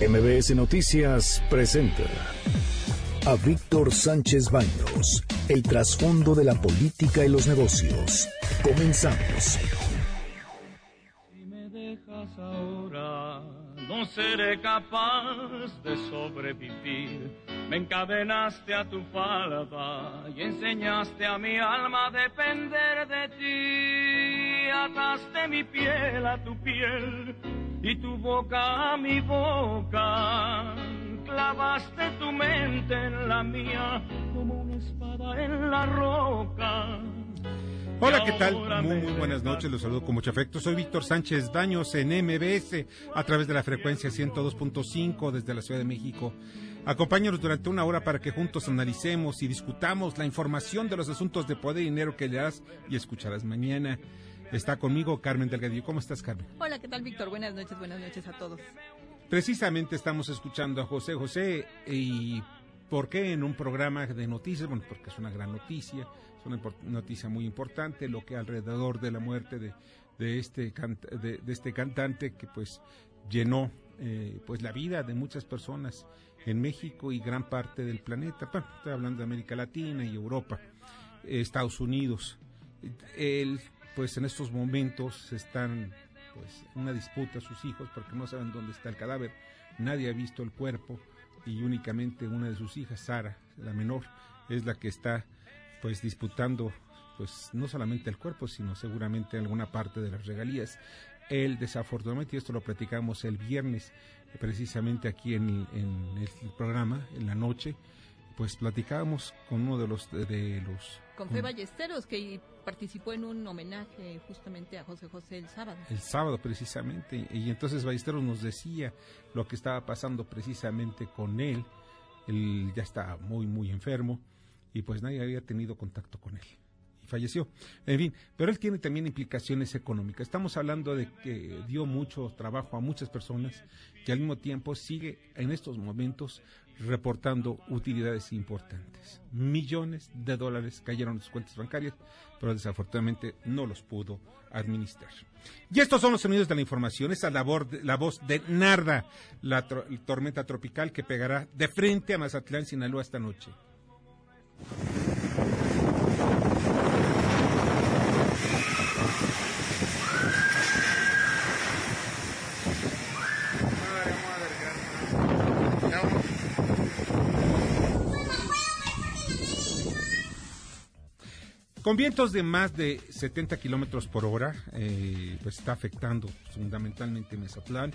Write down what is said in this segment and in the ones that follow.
MBS Noticias presenta a Víctor Sánchez Baños, el trasfondo de la política y los negocios. Comenzamos. Si me dejas ahora, no seré capaz de sobrevivir. Me encadenaste a tu falda y enseñaste a mi alma a depender de ti. Ataste mi piel a tu piel y tu boca a mi boca. Clavaste tu mente en la mía como una espada en la roca. Hola, ¿qué tal? Muy, muy buenas noches, los saludo con mucho afecto. Soy Víctor Sánchez Baños en MBS a través de la frecuencia 102.5 desde la Ciudad de México. Acompáñanos durante una hora para que juntos analicemos y discutamos la información de los asuntos de poder y dinero que leerás y escucharás mañana. Está conmigo Carmen Delgadillo. ¿Cómo estás, Carmen? Hola, ¿qué tal, Víctor? Buenas noches, buenas noches a todos. Precisamente estamos escuchando a José José y ¿por qué en un programa de noticias? Bueno, porque es una gran noticia, es una noticia muy importante, lo que alrededor de la muerte de, de este, de, de, este cantante que pues llenó eh, pues la vida de muchas personas en México y gran parte del planeta. Bueno, estoy hablando de América Latina y Europa, Estados Unidos. El pues en estos momentos están pues una disputa sus hijos porque no saben dónde está el cadáver, nadie ha visto el cuerpo y únicamente una de sus hijas, Sara, la menor, es la que está pues disputando pues no solamente el cuerpo, sino seguramente alguna parte de las regalías. Él desafortunadamente, y esto lo platicamos el viernes, precisamente aquí en, en el programa, en la noche, pues platicábamos con uno de los de, los con Fe Ballesteros que participó en un homenaje justamente a José José el sábado. El sábado precisamente y entonces Ballesteros nos decía lo que estaba pasando precisamente con él. Él ya está muy muy enfermo y pues nadie había tenido contacto con él falleció. En fin, pero él tiene también implicaciones económicas. Estamos hablando de que dio mucho trabajo a muchas personas que al mismo tiempo sigue en estos momentos reportando utilidades importantes. Millones de dólares cayeron en sus cuentas bancarias, pero desafortunadamente no los pudo administrar. Y estos son los sonidos de la información, esa labor, la voz de Narda, la tormenta tropical que pegará de frente a Mazatlán, Sinaloa esta noche. Con vientos de más de 70 kilómetros por hora, eh, pues está afectando fundamentalmente Mesotlán.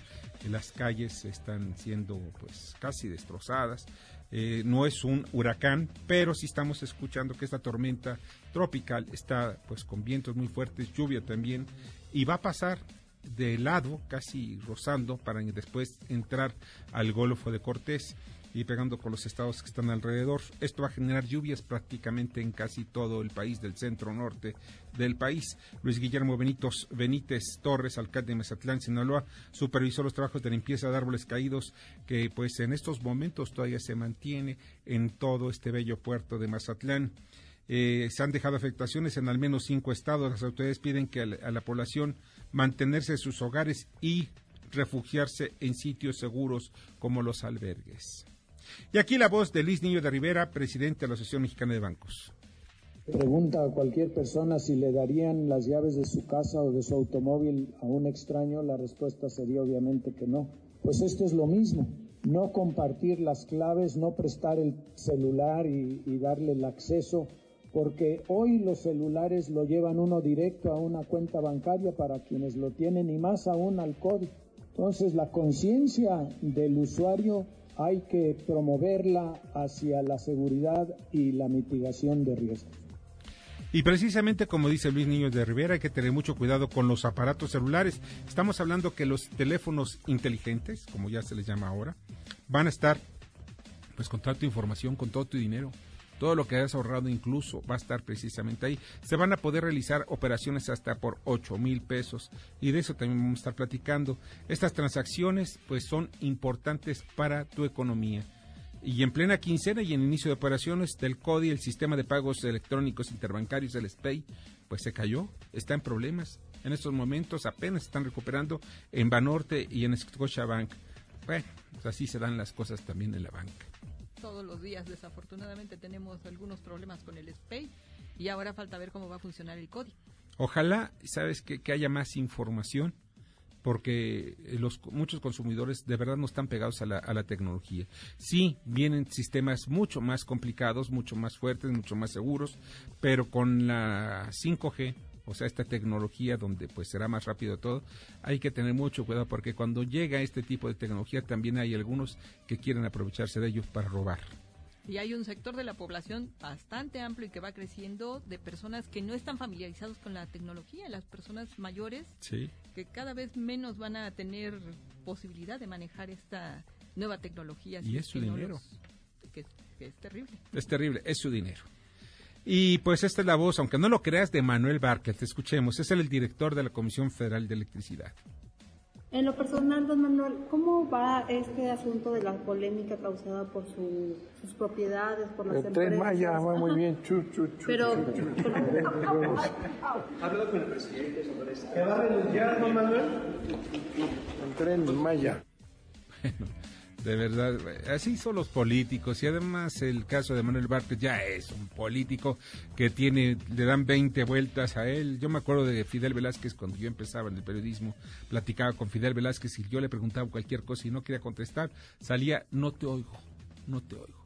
las calles están siendo pues casi destrozadas. Eh, no es un huracán, pero sí estamos escuchando que esta tormenta tropical está pues con vientos muy fuertes, lluvia también, y va a pasar de lado, casi rozando, para después entrar al Golfo de Cortés y pegando con los estados que están alrededor. Esto va a generar lluvias prácticamente en casi todo el país del centro norte del país. Luis Guillermo Benítez Torres, alcalde de Mazatlán, Sinaloa, supervisó los trabajos de limpieza de árboles caídos que pues en estos momentos todavía se mantiene en todo este bello puerto de Mazatlán. Eh, se han dejado afectaciones en al menos cinco estados. Las autoridades piden que a la, a la población mantenerse en sus hogares y refugiarse en sitios seguros como los albergues. Y aquí la voz de Luis Niño de Rivera, presidente de la Asociación Mexicana de Bancos. Pregunta a cualquier persona si le darían las llaves de su casa o de su automóvil a un extraño, la respuesta sería obviamente que no. Pues esto es lo mismo, no compartir las claves, no prestar el celular y, darle el acceso, porque hoy los celulares lo llevan uno directo a una cuenta bancaria para quienes lo tienen y más aún al código. Entonces la conciencia del usuario hay que promoverla hacia la seguridad y la mitigación de riesgos. Y precisamente como dice Luis Niño de Rivera, hay que tener mucho cuidado con los aparatos celulares. Estamos hablando que los teléfonos inteligentes, como ya se les llama ahora, van a estar pues con toda tu información, con todo tu dinero. Todo lo que hayas ahorrado incluso va a estar precisamente ahí. Se van a poder realizar operaciones hasta por 8 mil pesos y de eso también vamos a estar platicando. Estas transacciones pues son importantes para tu economía. Y en plena quincena y en inicio de operaciones del CODI, el sistema de pagos electrónicos interbancarios del SPEI, pues se cayó, está en problemas. En estos momentos apenas están recuperando en Banorte y en Scotiabank. Bueno, pues así se dan las cosas también en la banca. Todos los días, desafortunadamente, tenemos algunos problemas con el SPAY y ahora falta ver cómo va a funcionar el código. Ojalá, sabes, que, que haya más información porque los muchos consumidores de verdad no están pegados a la, a la tecnología. Sí, vienen sistemas mucho más complicados, mucho más fuertes, mucho más seguros, pero con la 5G, o sea, esta tecnología donde pues será más rápido todo, hay que tener mucho cuidado porque cuando llega este tipo de tecnología también hay algunos que quieren aprovecharse de ellos para robar. Y hay un sector de la población bastante amplio y que va creciendo de personas que no están familiarizados con la tecnología, las personas mayores Sí. que cada vez menos van a tener posibilidad de manejar esta nueva tecnología. Y es su no dinero. los- que, que es terrible. Es terrible, es su dinero. Y pues esta es la voz, aunque no lo creas, de Manuel Barket. Escuchemos, es el director de la Comisión Federal de Electricidad. En lo personal, don Manuel, ¿cómo va este asunto de la polémica causada por su- sus propiedades, por las El tren empresas? Maya va muy bien, chu, chu, chu. Pero, ¿Qué va a renunciar, don Manuel? El tren Maya. De verdad, así son los políticos. Y además el caso de Manuel Bartlett ya es un político que tiene, le dan 20 vueltas a él. Yo me acuerdo de Fidel Velázquez cuando yo empezaba en el periodismo, platicaba con Fidel Velázquez y yo le preguntaba cualquier cosa y no quería contestar. Salía, no te oigo, no te oigo.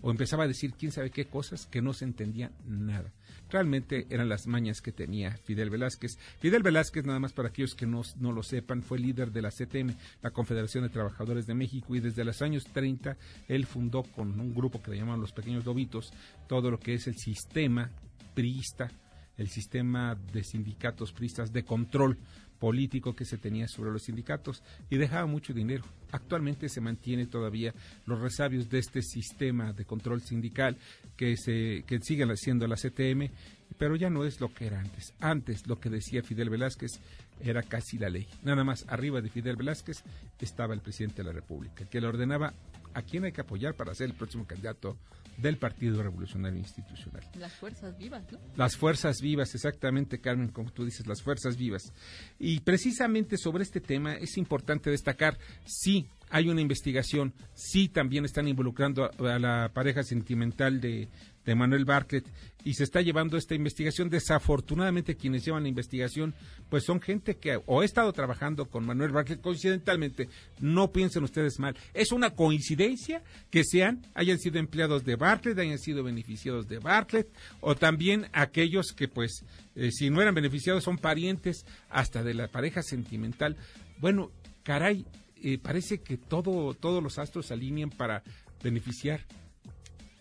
O empezaba a decir quién sabe qué cosas que no se entendía nada. Realmente eran las mañas que tenía Fidel Velázquez. Fidel Velázquez, nada más para aquellos que no, no lo sepan, fue líder de la CTM, la Confederación de Trabajadores de México, y desde los años 30 él fundó con un grupo que le llamaban los Pequeños Lobitos todo lo que es el sistema priista, el sistema de sindicatos priistas de control político que se tenía sobre los sindicatos y dejaba mucho dinero. Actualmente se mantiene todavía los resabios de este sistema de control sindical que se que siguen haciendo la CTM, pero ya no es lo que era antes. Antes lo que decía Fidel Velázquez era casi la ley. Nada más arriba de Fidel Velázquez estaba el presidente de la República, que le ordenaba a quién hay que apoyar para ser el próximo candidato del Partido Revolucionario Institucional. Las fuerzas vivas, ¿no? Las fuerzas vivas, exactamente, Carmen, como tú dices, las fuerzas vivas. Y precisamente sobre este tema es importante destacar, sí, hay una investigación, sí, también están involucrando a, a la pareja sentimental de, de Manuel Bartlett y se está llevando esta investigación. Desafortunadamente, quienes llevan la investigación, pues son gente que o ha estado trabajando con Manuel Bartlett coincidentalmente. No piensen ustedes mal. Es una coincidencia que sean, hayan sido empleados de Bartlett, hayan sido beneficiados de Bartlett, o también aquellos que, pues, eh, si no eran beneficiados, son parientes hasta de la pareja sentimental. Bueno, caray, eh, parece que todo, todos los astros se alinean para beneficiar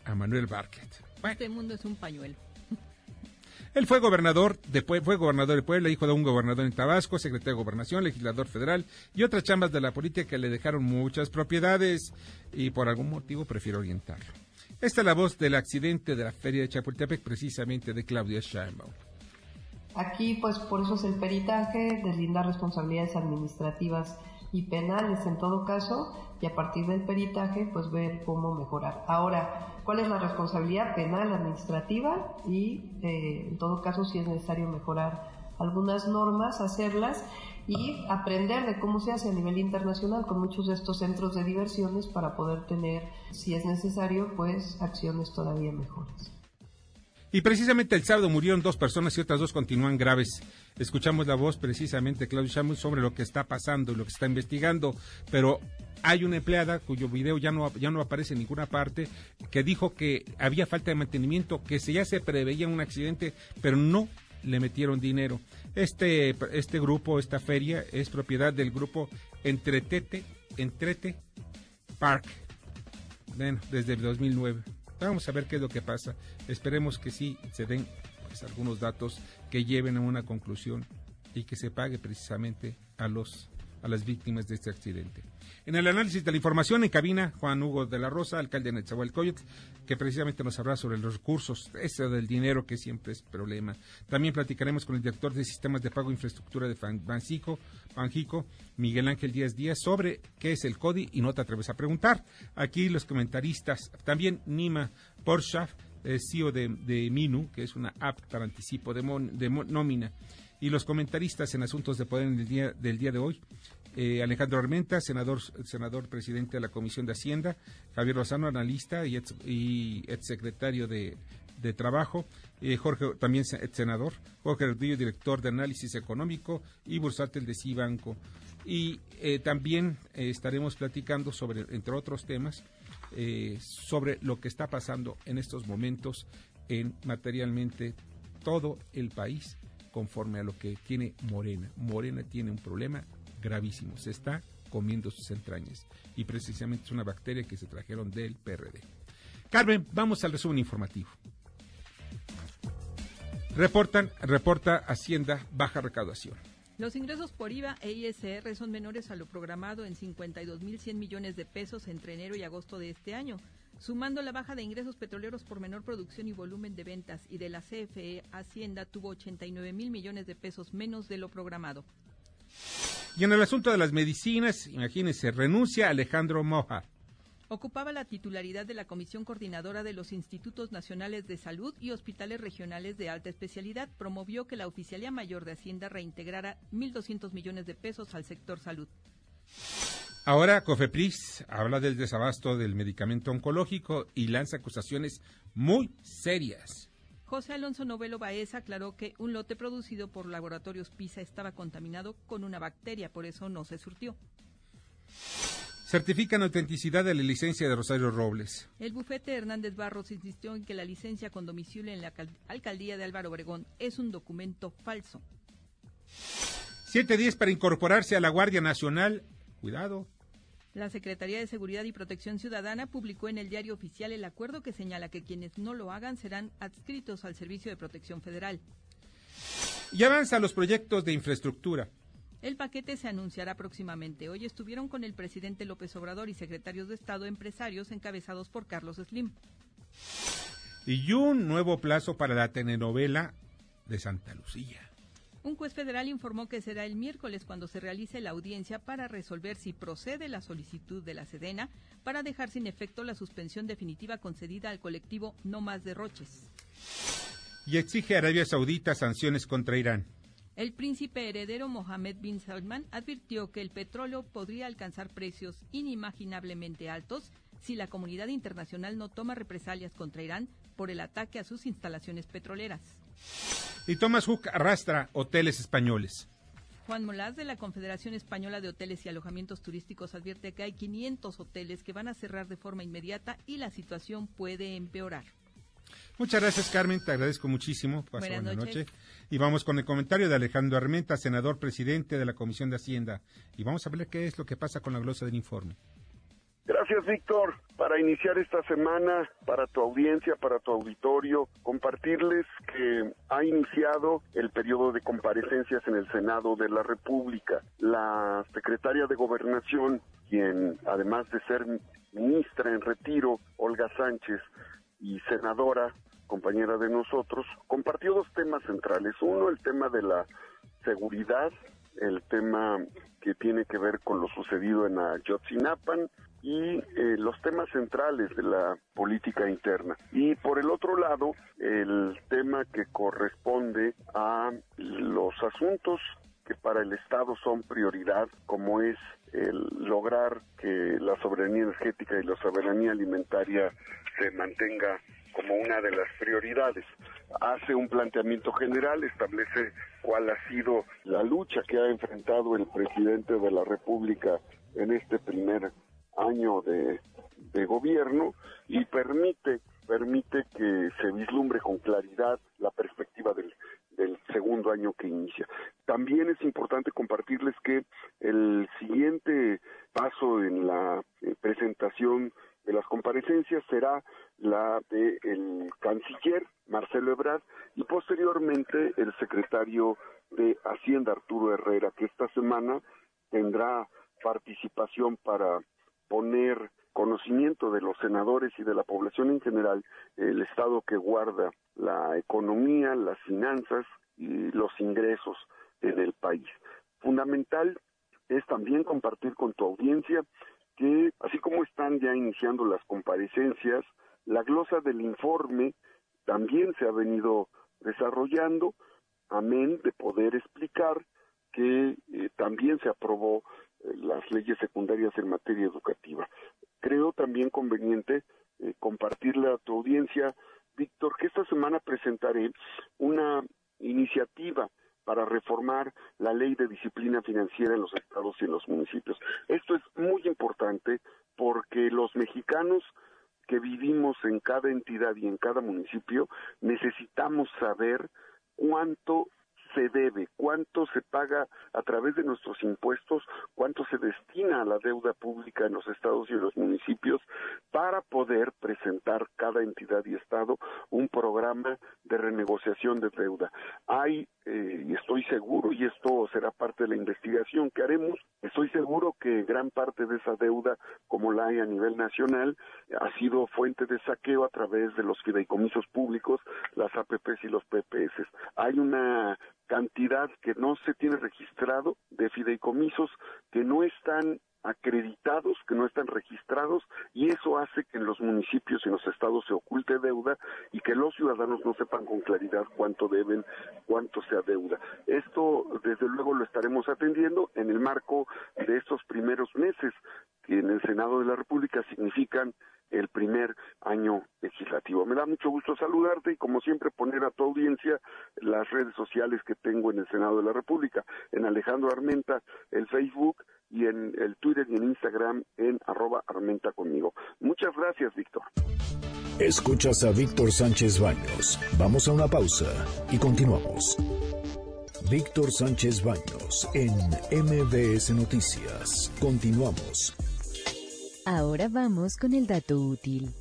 a Manuel Bartlett. Este mundo es un pañuelo. él fue gobernador de fue gobernador de Puebla, hijo de un gobernador en Tabasco, secretario de Gobernación, legislador federal y otras chambas de la política que le dejaron muchas propiedades y por algún motivo prefiero orientarlo. Esta es la voz del accidente de la feria de Chapultepec, precisamente de Claudia Sheinbaum. Aquí, pues por eso es el peritaje, deslindar responsabilidades administrativas y penales en todo caso, y a partir del peritaje, pues ver cómo mejorar. Ahora, ¿cuál es la responsabilidad penal, administrativa? Y eh, en todo caso, si es necesario mejorar algunas normas, hacerlas y aprender de cómo se hace a nivel internacional con muchos de estos centros de diversiones para poder tener, si es necesario, pues acciones todavía mejores. Y precisamente el sábado murieron dos personas y otras dos continúan graves. Escuchamos la voz precisamente de Claudio Sheinbaum sobre lo que está pasando y lo que está investigando, pero hay una empleada cuyo video ya no, ya no aparece en ninguna parte, que dijo que había falta de mantenimiento, que se, ya se preveía un accidente, pero no le metieron dinero. Este, este grupo, esta feria, es propiedad del grupo Entretete, Entrete Park. Bueno, desde el 2009. Vamos a ver qué es lo que pasa. Esperemos que sí se den pues, algunos datos que lleven a una conclusión y que se pague precisamente a los a las víctimas de este accidente. En el análisis de la información en cabina, Juan Hugo de la Rosa, alcalde de Netzahualcóyotl, que precisamente nos hablará sobre los recursos, eso del dinero que siempre es problema. También platicaremos con el director de sistemas de pago e infraestructura de Banxico, Banjico, Miguel Ángel Díaz Díaz, sobre qué es el CODI y no te atreves a preguntar. Aquí los comentaristas, también Nima Porshaf, eh, CEO de, Minu, que es una app para anticipo de, mon- de mo- nómina, y los comentaristas en asuntos de poder en el día, del día de hoy. Eh, Alejandro Armenta, senador, senador presidente de la Comisión de Hacienda, Javier Lozano, analista y ex, secretario de, Trabajo, eh, Jorge, también senador, Jorge Rodillo, director de análisis económico, y Bursátil de Cibanco. Y eh, también estaremos platicando sobre, entre otros temas, sobre lo que está pasando en estos momentos en materialmente todo el país conforme a lo que tiene Morena. Morena tiene un problema gravísimo, se está comiendo sus entrañas y precisamente es una bacteria que se trajeron del PRD. Carmen, vamos al resumen informativo. Reportan, reporta Hacienda baja recaudación. Los ingresos por IVA e ISR son menores a lo programado en 52.100 millones de pesos entre enero y agosto de este año. Sumando la baja de ingresos petroleros por menor producción y volumen de ventas y de la CFE, Hacienda tuvo 89 mil millones de pesos menos de lo programado. Y en el asunto de las medicinas, imagínense, renuncia Alejandro Moja. Ocupaba la titularidad de la Comisión Coordinadora de los Institutos Nacionales de Salud y Hospitales Regionales de Alta Especialidad. Promovió que la Oficialía Mayor de Hacienda reintegrara 1.200 millones de pesos al sector salud. Ahora Cofepris habla del desabasto del medicamento oncológico y lanza acusaciones muy serias. José Alonso Novelo Baeza aclaró que un lote producido por laboratorios PISA estaba contaminado con una bacteria, por eso no se surtió. Certifican autenticidad de la licencia de Rosario Robles. El bufete Hernández Barros insistió en que la licencia con domicilio en la alcaldía de Álvaro Obregón es un documento falso. Siete días para incorporarse a la Guardia Nacional. Cuidado, la Secretaría de Seguridad y Protección Ciudadana publicó en el diario oficial el acuerdo que señala que quienes no lo hagan serán adscritos al Servicio de Protección Federal. Y avanzan los proyectos de infraestructura. El paquete se anunciará próximamente. Hoy estuvieron con el presidente López Obrador y secretarios de Estado empresarios encabezados por Carlos Slim. Y un nuevo plazo para la telenovela de Santa Lucía. Un juez federal informó que será el miércoles cuando se realice la audiencia para resolver si procede la solicitud de la Sedena para dejar sin efecto la suspensión definitiva concedida al colectivo No Más Derroches. Y exige a Arabia Saudita sanciones contra Irán. El príncipe heredero Mohammed bin Salman advirtió que el petróleo podría alcanzar precios inimaginablemente altos si la comunidad internacional no toma represalias contra Irán por el ataque a sus instalaciones petroleras. Y Thomas Hook arrastra hoteles españoles. Juan Molás de la Confederación Española de Hoteles y Alojamientos Turísticos advierte que hay 500 hoteles que van a cerrar de forma inmediata y la situación puede empeorar. Muchas gracias, Carmen. Te agradezco muchísimo. buenas, noches. Y vamos con el comentario de Alejandro Armenta, senador presidente de la Comisión de Hacienda. Y vamos a ver qué es lo que pasa con la glosa del informe. Gracias, Víctor. Para iniciar esta semana, para tu audiencia, para tu auditorio, compartirles que ha iniciado el periodo de comparecencias en el Senado de la República. La secretaria de Gobernación, quien además de ser ministra en retiro, Olga Sánchez, y senadora, compañera de nosotros, compartió dos temas centrales. Uno, el tema de la seguridad, el tema que tiene que ver con lo sucedido en Ayotzinapan y eh, los temas centrales de la política interna. Y por el otro lado, el tema que corresponde a los asuntos que para el Estado son prioridad, como es el lograr que la soberanía energética y la soberanía alimentaria se mantenga como una de las prioridades. Hace un planteamiento general, establece cuál ha sido la lucha que ha enfrentado el presidente de la República en este primer año de, gobierno y permite permite que se vislumbre con claridad la perspectiva del, segundo año que inicia. También es importante compartirles que el siguiente paso en la eh, presentación de las comparecencias será la del el canciller Marcelo Ebrard y posteriormente el secretario de Hacienda Arturo Herrera, que esta semana tendrá participación para poner conocimiento de los senadores y de la población en general el estado que guarda la economía, las finanzas y los ingresos en el país. Fundamental es también compartir con tu audiencia que, así como están ya iniciando las comparecencias, la glosa del informe también se ha venido desarrollando, amén de poder explicar que eh, también se aprobó las leyes secundarias en materia educativa. Creo también conveniente eh, compartirle a tu audiencia, Víctor, que esta semana presentaré una iniciativa para reformar la ley de disciplina financiera en los estados y en los municipios. Esto es muy importante porque los mexicanos que vivimos en cada entidad y en cada municipio necesitamos saber cuánto se debe, cuánto se paga a través de nuestros impuestos, cuánto se destina a la deuda pública en los estados y en los municipios para poder presentar cada entidad y estado un programa de renegociación de deuda. Hay, eh, y estoy seguro, y esto será parte de la investigación que haremos, estoy seguro que gran parte de esa deuda, como la hay a nivel nacional, ha sido fuente de saqueo a través de los fideicomisos públicos, las APPs y los PPS. Hay una cantidad que no se tiene registrado de fideicomisos que no están acreditados, que no están registrados, y eso hace que en los municipios y en los estados se oculte deuda y que los ciudadanos no sepan con claridad cuánto deben, cuánto se adeuda. Esto, desde luego, lo estaremos atendiendo en el marco de estos primeros meses que en el Senado de la República significan el primer año legislativo. Me da mucho gusto saludarte y como siempre poner a tu audiencia las redes sociales que tengo en el Senado de la República, en Alejandro Armenta, el Facebook y en el Twitter y en Instagram en arroba Armenta conmigo. Muchas gracias, Víctor. Escuchas a Víctor Sánchez Baños. Vamos a una pausa y continuamos. Víctor Sánchez Baños en MBS Noticias. Continuamos. Ahora vamos con el dato útil.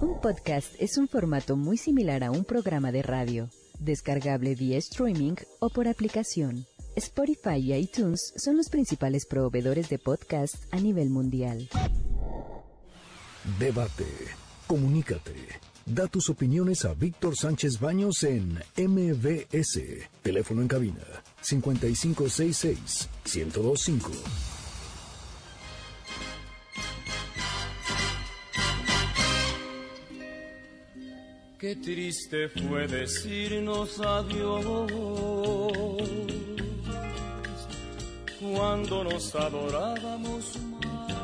Un podcast es un formato muy similar a un programa de radio, descargable vía streaming o por aplicación. Spotify y iTunes son los principales proveedores de podcast a nivel mundial. Debate. Comunícate. Da tus opiniones a Víctor Sánchez Baños en MBS. Teléfono en cabina 5566 1025. Qué triste fue decirnos adiós cuando nos adorábamos más.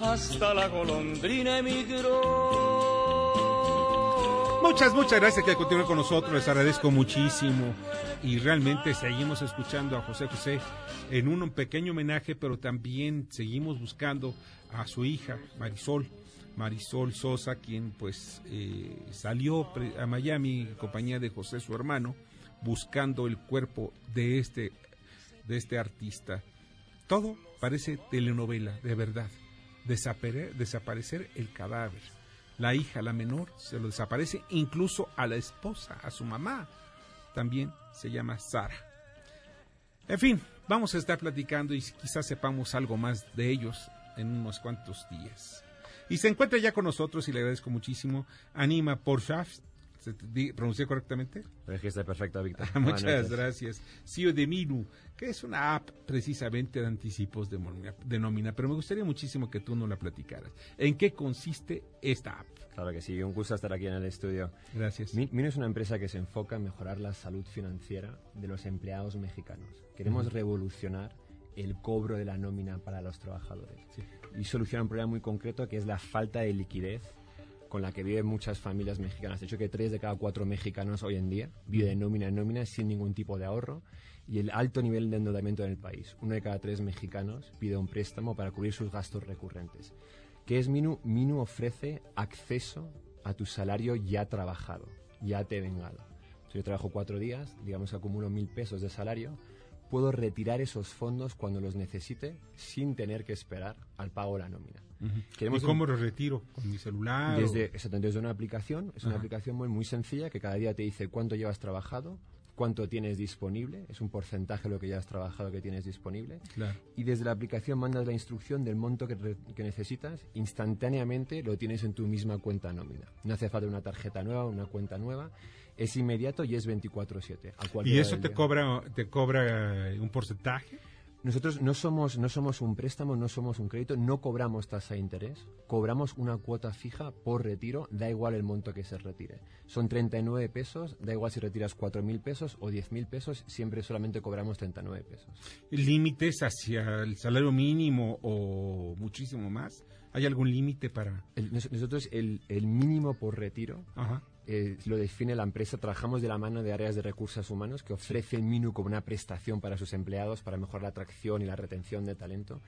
Hasta la golondrina emigró. Muchas, muchas gracias que continúen con nosotros. Les agradezco muchísimo. Y realmente seguimos escuchando a José José en un pequeño homenaje, pero también seguimos buscando a su hija, Marisol. Marisol Sosa, quien pues eh, salió a Miami en compañía de José, su hermano, buscando el cuerpo de este, de este artista. Todo parece telenovela, de verdad. Desaparecer, desaparecer el cadáver. La hija, la menor, se lo desaparece, incluso a la esposa, a su mamá. También se llama Sara. En fin, vamos a estar platicando y quizás sepamos algo más de ellos en unos cuantos días. Y se encuentra ya con nosotros y le agradezco muchísimo Anima Porchaf. ¿Se pronuncié correctamente? Registra perfecto, Víctor. Muchas gracias. CEO de Minu, que es una app precisamente de anticipos de, de nómina, pero me gustaría muchísimo que tú nos la platicaras. ¿En qué consiste esta app? Claro que sí, un gusto estar aquí en el estudio. Gracias. Minu es una empresa que se enfoca en mejorar la salud financiera de los empleados mexicanos. Queremos revolucionar el cobro de la nómina para los trabajadores. Sí y soluciona un problema muy concreto que es la falta de liquidez con la que viven muchas familias mexicanas. De hecho, que tres de cada cuatro mexicanos hoy en día viven nómina en nómina sin ningún tipo de ahorro y el alto nivel de endeudamiento en el país. Uno de cada tres mexicanos pide un préstamo para cubrir sus gastos recurrentes. ¿Qué es Minu? Minu ofrece acceso a tu salario ya trabajado, ya te vengado. yo trabajo cuatro días, digamos que acumulo mil pesos de salario, puedo retirar esos fondos cuando los necesite sin tener que esperar al pago de la nómina. ¿Y cómo los retiro? ¿Con mi celular? Desde, desde una aplicación. Es una aplicación muy, muy sencilla que cada día te dice cuánto llevas trabajado, cuánto tienes disponible, es un porcentaje de lo que ya has trabajado que tienes disponible. Y desde la aplicación mandas la instrucción del monto que, que, necesitas, instantáneamente lo tienes en tu misma cuenta nómina. No hace falta una tarjeta nueva, una cuenta nueva es inmediato y es 24/7. ¿Y eso te cobra, te cobra eh, un porcentaje? Nosotros no somos, no somos un préstamo, no somos un crédito, no cobramos tasa de interés, cobramos una cuota fija por retiro, da igual el monto que se retire. Son 39 pesos, da igual si retiras 4.000 pesos o 10.000 pesos, siempre solamente cobramos 39 pesos. ¿Límites hacia el salario mínimo o muchísimo más? ¿Hay algún límite para...? nosotros el, el, mínimo por retiro eh, lo define la empresa. Trabajamos de la mano de áreas de recursos humanos que ofrece el MINU como una prestación para sus empleados para mejorar la atracción y la retención de talento.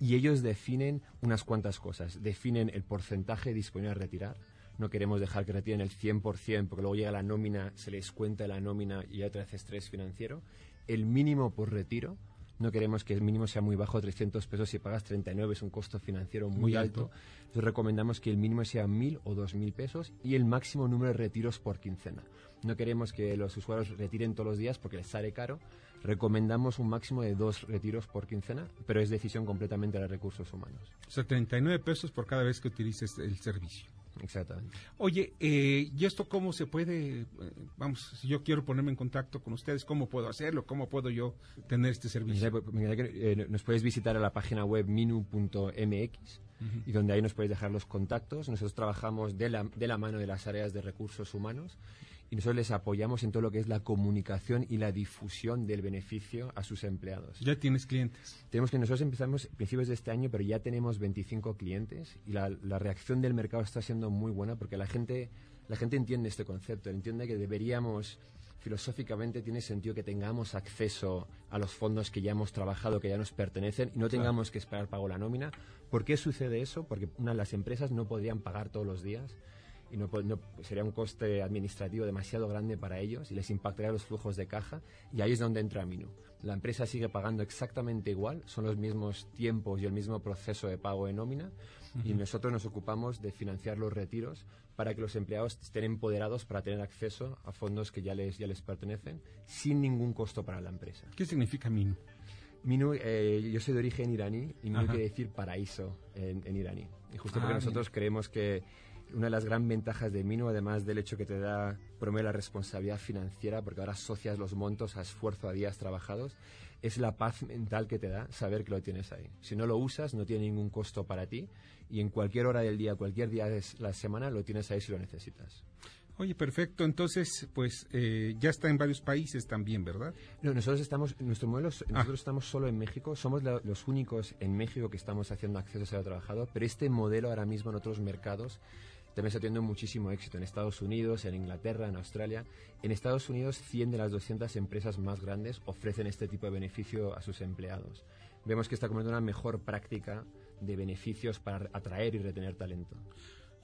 Y ellos definen unas cuantas cosas. Definen el porcentaje disponible a retirar. No queremos dejar que retiren el 100% porque luego llega la nómina, se les cuenta la nómina y otra vez estrés financiero. El mínimo por retiro no queremos que el mínimo sea muy bajo, 300 pesos si pagas 39 es un costo financiero muy, alto. Entonces recomendamos que el mínimo sea 1.000 o 2.000 pesos y el máximo número de retiros por quincena. No queremos que los usuarios retiren todos los días porque les sale caro. Recomendamos un máximo de dos retiros por quincena, pero es decisión completamente de recursos humanos. O sea, 39 pesos por cada vez que utilices el servicio. Exactamente. Oye, eh, ¿y esto cómo se puede, eh, vamos, si yo quiero ponerme en contacto con ustedes, cómo puedo hacerlo? ¿Cómo puedo yo tener este servicio? Pues, eh, nos puedes visitar a la página web minu.mx y donde ahí nos puedes dejar los contactos. Nosotros trabajamos de la, de la mano de las áreas de recursos humanos y nosotros les apoyamos en todo lo que es la comunicación y la difusión del beneficio a sus empleados. ¿Ya tienes clientes? Tenemos que nosotros empezamos a principios de este año, pero ya tenemos 25 clientes y la, reacción del mercado está siendo muy buena porque la gente, la gente entiende este concepto, entiende que deberíamos filosóficamente tiene sentido que tengamos acceso a los fondos que ya hemos trabajado, que ya nos pertenecen, y no tengamos que esperar pago la nómina. ¿Por qué sucede eso? Porque una, las empresas no podrían pagar todos los días y no, sería un coste administrativo demasiado grande para ellos y les impactaría los flujos de caja y ahí es donde entra Minu. La empresa sigue pagando exactamente igual, son los mismos tiempos y el mismo proceso de pago de nómina y nosotros nos ocupamos de financiar los retiros para que los empleados estén empoderados para tener acceso a fondos que ya les, ya les pertenecen sin ningún costo para la empresa. ¿Qué significa Minu? Minu, eh, yo soy de origen iraní y Minu quiere decir paraíso en, iraní. Y justo porque ah, nosotros creemos que una de las grandes ventajas de Minu, además del hecho que te da, promueve la responsabilidad financiera, porque ahora asocias los montos a esfuerzo a días trabajados, es la paz mental que te da saber que lo tienes ahí. Si no lo usas, no tiene ningún costo para ti y en cualquier hora del día, cualquier día de la semana, lo tienes ahí si lo necesitas. Oye, perfecto. Entonces, pues eh, ya está en varios países también, ¿verdad? No, nosotros estamos, nuestro modelo, ah. nosotros estamos solo en México. Somos los únicos en México que estamos haciendo acceso a trabajador, pero este modelo ahora mismo en otros mercados también está teniendo muchísimo éxito en Estados Unidos, en Inglaterra, en Australia. En Estados Unidos, 100 de las 200 empresas más grandes ofrecen este tipo de beneficio a sus empleados. Vemos que está como una mejor práctica de beneficios para atraer y retener talento.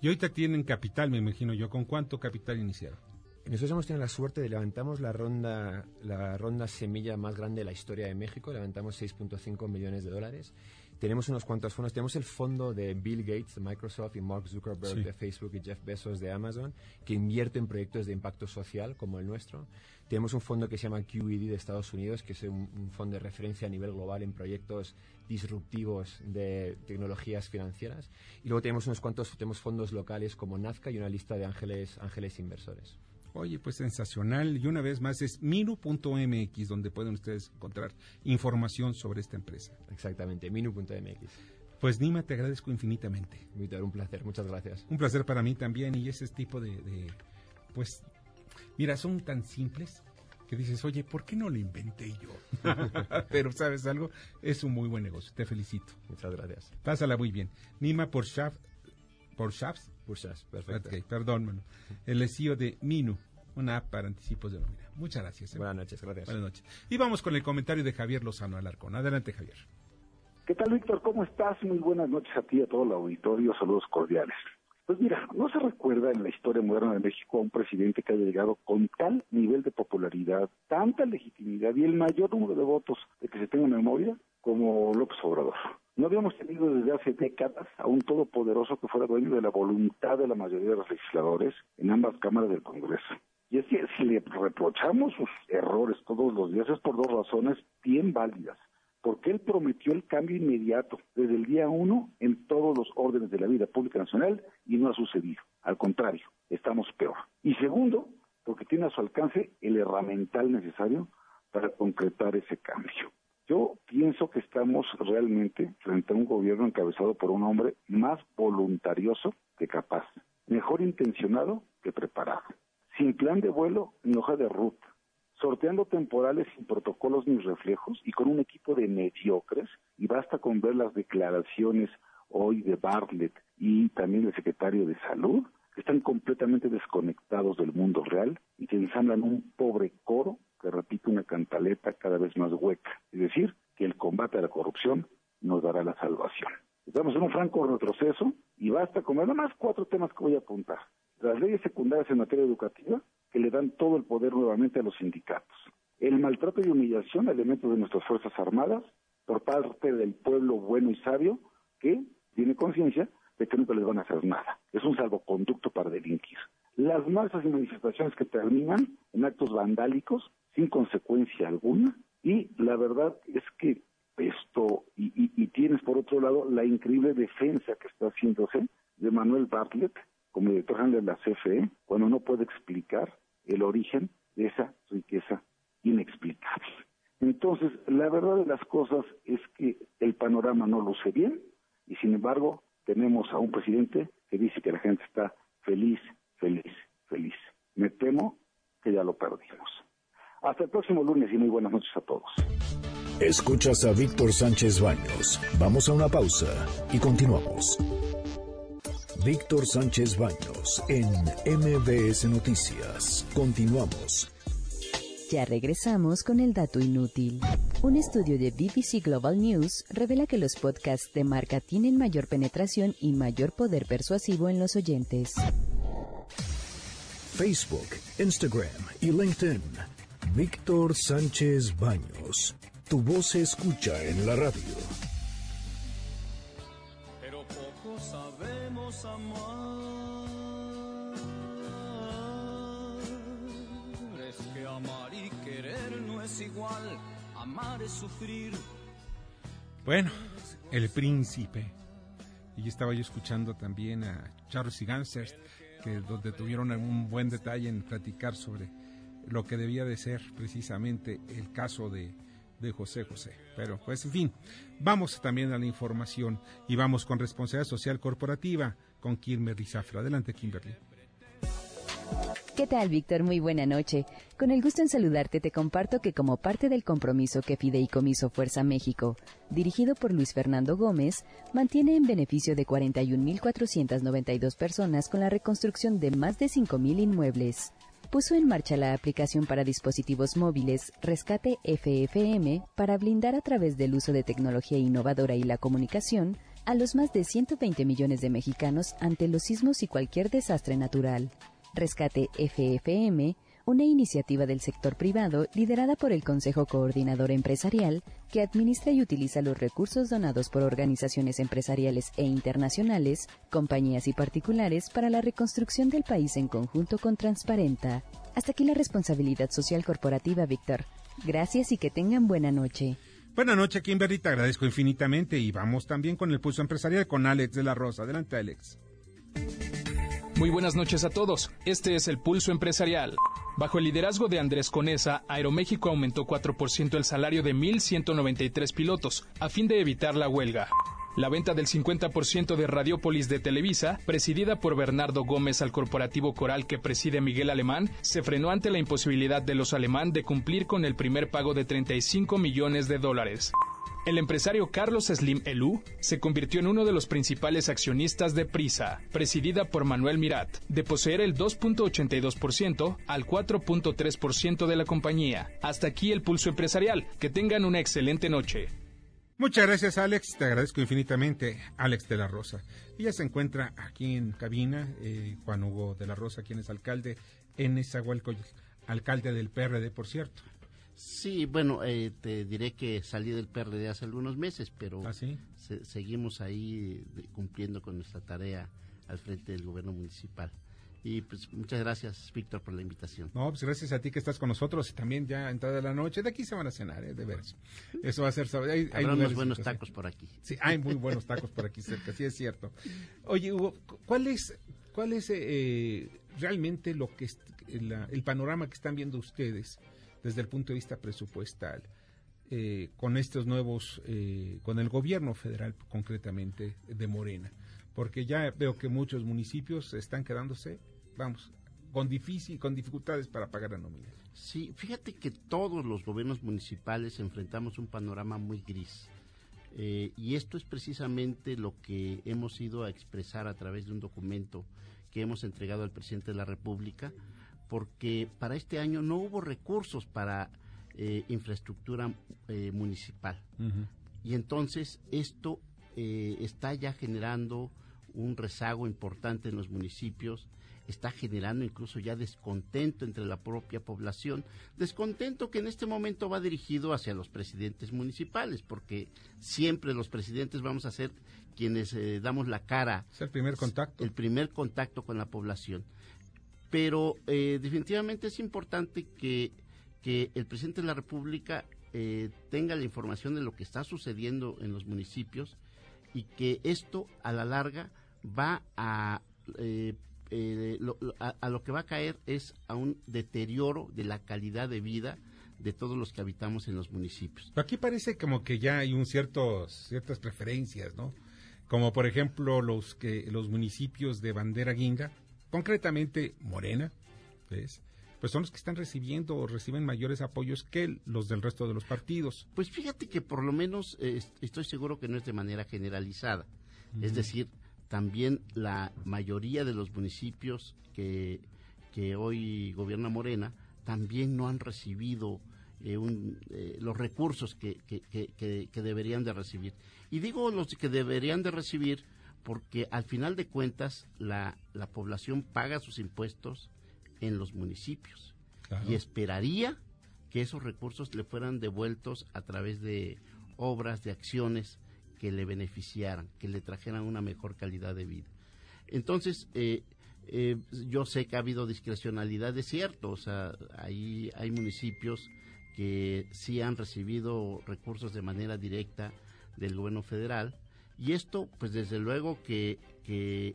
Y ahorita tienen capital, me imagino yo. ¿Con cuánto capital iniciaron? Nosotros hemos tenido la suerte de levantamos la ronda, la ronda semilla más grande de la historia de México, levantamos 6.5 millones de dólares tenemos unos cuantos fondos. Tenemos el fondo de Bill Gates de Microsoft y Mark Zuckerberg de Facebook y Jeff Bezos de Amazon, que invierte en proyectos de impacto social como el nuestro. Tenemos un fondo que se llama QED de Estados Unidos, que es un, fondo de referencia a nivel global en proyectos disruptivos de tecnologías financieras. Y luego tenemos unos cuantos tenemos fondos locales como Nazca y una lista de ángeles, ángeles inversores. Oye, pues sensacional. Y una vez más es minu.mx, donde pueden ustedes encontrar información sobre esta empresa. Exactamente, minu.mx. Pues Nima, te agradezco infinitamente. un placer, muchas gracias. Un placer para mí también y ese tipo de, de pues, mira, son tan simples que dices, oye, ¿por qué no lo inventé yo? Pero, ¿sabes algo? Es un muy buen negocio. Te felicito. Muchas gracias. Pásala muy bien. Nima por Shaft, por Shafts perfecto. perdón, bueno. El CEO de Minu, una app para anticipos de nómina. Muchas gracias. ¿eh? Buenas noches, gracias. Buenas noches. Y vamos con el comentario de Javier Lozano Alarcón. Adelante, Javier. ¿Qué tal, Víctor? ¿Cómo estás? Muy buenas noches a ti y a todo el auditorio. Saludos cordiales. Pues mira, no se recuerda en la historia moderna de México a un presidente que haya llegado con tal nivel de popularidad, tanta legitimidad y el mayor número de votos de que se tenga memoria como López Obrador. No habíamos tenido desde hace décadas a un todopoderoso que fuera dueño de la voluntad de la mayoría de los legisladores en ambas cámaras del Congreso. Y es que si le reprochamos sus errores todos los días es por dos razones bien válidas. Porque él prometió el cambio inmediato desde el día uno en todos los órdenes de la vida pública nacional y no ha sucedido. Al contrario, estamos peor. Y segundo, porque tiene a su alcance el herramental necesario para concretar ese cambio. Yo pienso que estamos realmente frente a un gobierno encabezado por un hombre más voluntarioso que capaz, mejor intencionado que preparado, sin plan de vuelo ni hoja de ruta, sorteando temporales sin protocolos ni reflejos y con un equipo de mediocres, y basta con ver las declaraciones hoy de Bartlett y también del secretario de Salud, que están completamente desconectados del mundo real y que ensamblan un pobre coro que repite una cantaleta cada vez más hueca, es decir, que el combate a la corrupción nos dará la salvación. Estamos en un franco retroceso y basta con nada más cuatro temas que voy a apuntar. Las leyes secundarias en materia educativa, que le dan todo el poder nuevamente a los sindicatos. El maltrato y humillación a elementos de nuestras Fuerzas Armadas por parte del pueblo bueno y sabio que tiene conciencia de que nunca les van a hacer nada. Es un salvoconducto para delinquir. Las masas y manifestaciones que terminan en actos vandálicos sin consecuencia alguna y la verdad es que esto y, y tienes por otro lado la increíble defensa que está haciéndose de Manuel Bartlett como director general de la CFE cuando no puede explicar el origen de esa riqueza inexplicable. Entonces, la verdad de las cosas es que el panorama no luce bien y sin embargo tenemos a un presidente que dice que la gente está feliz, feliz, feliz. Me temo que ya lo perdimos. Hasta el próximo lunes y muy buenas noches a todos. Escuchas a Víctor Sánchez Baños. Vamos a una pausa y continuamos. Víctor Sánchez Baños en MBS Noticias. Continuamos. Ya regresamos con el dato inútil. Un estudio de BBC Global News revela que los podcasts de marca tienen mayor penetración y mayor poder persuasivo en los oyentes. Facebook, Instagram y LinkedIn. Víctor Sánchez Baños. Tu voz se escucha en la radio. Pero poco sabemos amar. Es que amar y querer no es igual. Amar es sufrir. Bueno, El Príncipe. Y estaba yo escuchando también a Charles y Gansers, que donde tuvieron un buen detalle en platicar sobre lo que debía de ser precisamente el caso de, de José José. Pero pues en fin, vamos también a la información y vamos con responsabilidad social corporativa con Kimberly Zafra. Adelante, Kimberly. ¿Qué tal, Víctor? Muy buena noche. Con el gusto en saludarte, te comparto que como parte del compromiso que Fideicomiso Fuerza México, dirigido por Luis Fernando Gómez, mantiene en beneficio de 41.492 personas con la reconstrucción de más de 5.000 inmuebles. Puso en marcha la aplicación para dispositivos móviles Rescate FFM para blindar a través del uso de tecnología innovadora y la comunicación a los más de 120 millones de mexicanos ante los sismos y cualquier desastre natural. Rescate FFM, una iniciativa del sector privado liderada por el Consejo Coordinador Empresarial, que administra y utiliza los recursos donados por organizaciones empresariales e internacionales, compañías y particulares para la reconstrucción del país en conjunto con Transparenta. Hasta aquí la responsabilidad social corporativa, Víctor. Gracias y que tengan buena noche. Buenas noches, Kimberly, te agradezco infinitamente y vamos también con el pulso empresarial con Alex de la Rosa. Adelante, Alex. Muy buenas noches a todos. Este es el Pulso Empresarial. Bajo el liderazgo de Andrés Conesa, Aeroméxico aumentó 4% el salario de 1.193 pilotos, a fin de evitar la huelga. La venta del 50% de Radiopolis de Televisa, presidida por Bernardo Gómez al corporativo coral que preside Miguel Alemán, se frenó ante la imposibilidad de los alemán de cumplir con el primer pago de 35 millones de dólares. El empresario Carlos Slim Elú se convirtió en uno de los principales accionistas de Prisa, presidida por Manuel Mirat, de poseer el 2.82% al 4.3% de la compañía. Hasta aquí el pulso empresarial. Que tengan una excelente noche. Muchas gracias, Alex. Te agradezco infinitamente, Alex de la Rosa. Ella se encuentra aquí en cabina, eh, Juan Hugo de la Rosa, quien es alcalde en Nezahualcóyotl, alcalde del PRD, por cierto. Sí, bueno, eh, te diré que salí del PRD hace algunos meses, pero ¿Ah, sí? se- seguimos ahí eh, cumpliendo con nuestra tarea al frente del gobierno municipal. Y pues muchas gracias, Víctor, por la invitación. No, pues gracias a ti que estás con nosotros y también ya entrada la noche. De aquí se van a cenar, ¿eh? de veras. Eso va a ser sábado. Hay, hay unos buenos tacos por aquí. Sí, hay muy buenos tacos por aquí cerca, sí es cierto. Oye, Hugo, cu- ¿cuál es, cuál es eh, realmente lo que es- la- el panorama que están viendo ustedes desde el punto de vista presupuestal? eh, con estos nuevos, eh, con el gobierno federal concretamente de Morena? Porque ya veo que muchos municipios están quedándose, vamos, con difícil, con dificultades para pagar la nómina. Sí, fíjate que todos los gobiernos municipales enfrentamos un panorama muy gris. Eh, y esto es precisamente lo que hemos ido a expresar a través de un documento que hemos entregado al presidente de la República, porque para este año no hubo recursos para eh, infraestructura eh, municipal. Y entonces esto eh, está ya generando un rezago importante en los municipios, está generando incluso ya descontento entre la propia población, descontento que en este momento va dirigido hacia los presidentes municipales, porque siempre los presidentes vamos a ser quienes damos la cara. Es el primer contacto. El primer contacto con la población. Pero definitivamente es importante que que el presidente de la República eh, tenga la información de lo que está sucediendo en los municipios y que esto a la larga va a, eh, eh, lo, a, lo que va a caer es a un deterioro de la calidad de vida de todos los que habitamos en los municipios. Aquí parece como que ya hay un ciertos, ciertas preferencias, ¿no? Como por ejemplo los que los municipios de bandera guinda, concretamente Morena, ¿ves? pues son los que están recibiendo o reciben mayores apoyos que los del resto de los partidos. Pues fíjate que por lo menos eh, estoy seguro que no es de manera generalizada. Es decir, también la mayoría de los municipios que, que hoy gobierna Morena también no han recibido eh, eh, los recursos que, que, que, deberían de recibir. Y digo los que deberían de recibir porque al final de cuentas la, la población paga sus impuestos, en los municipios. Y esperaría que esos recursos le fueran devueltos a través de obras, de acciones que le beneficiaran, que le trajeran una mejor calidad de vida. Entonces, eh, eh, yo sé que ha habido discrecionalidad, es cierto, o sea, ahí hay municipios que sí han recibido recursos de manera directa del gobierno federal y esto, pues desde luego que, que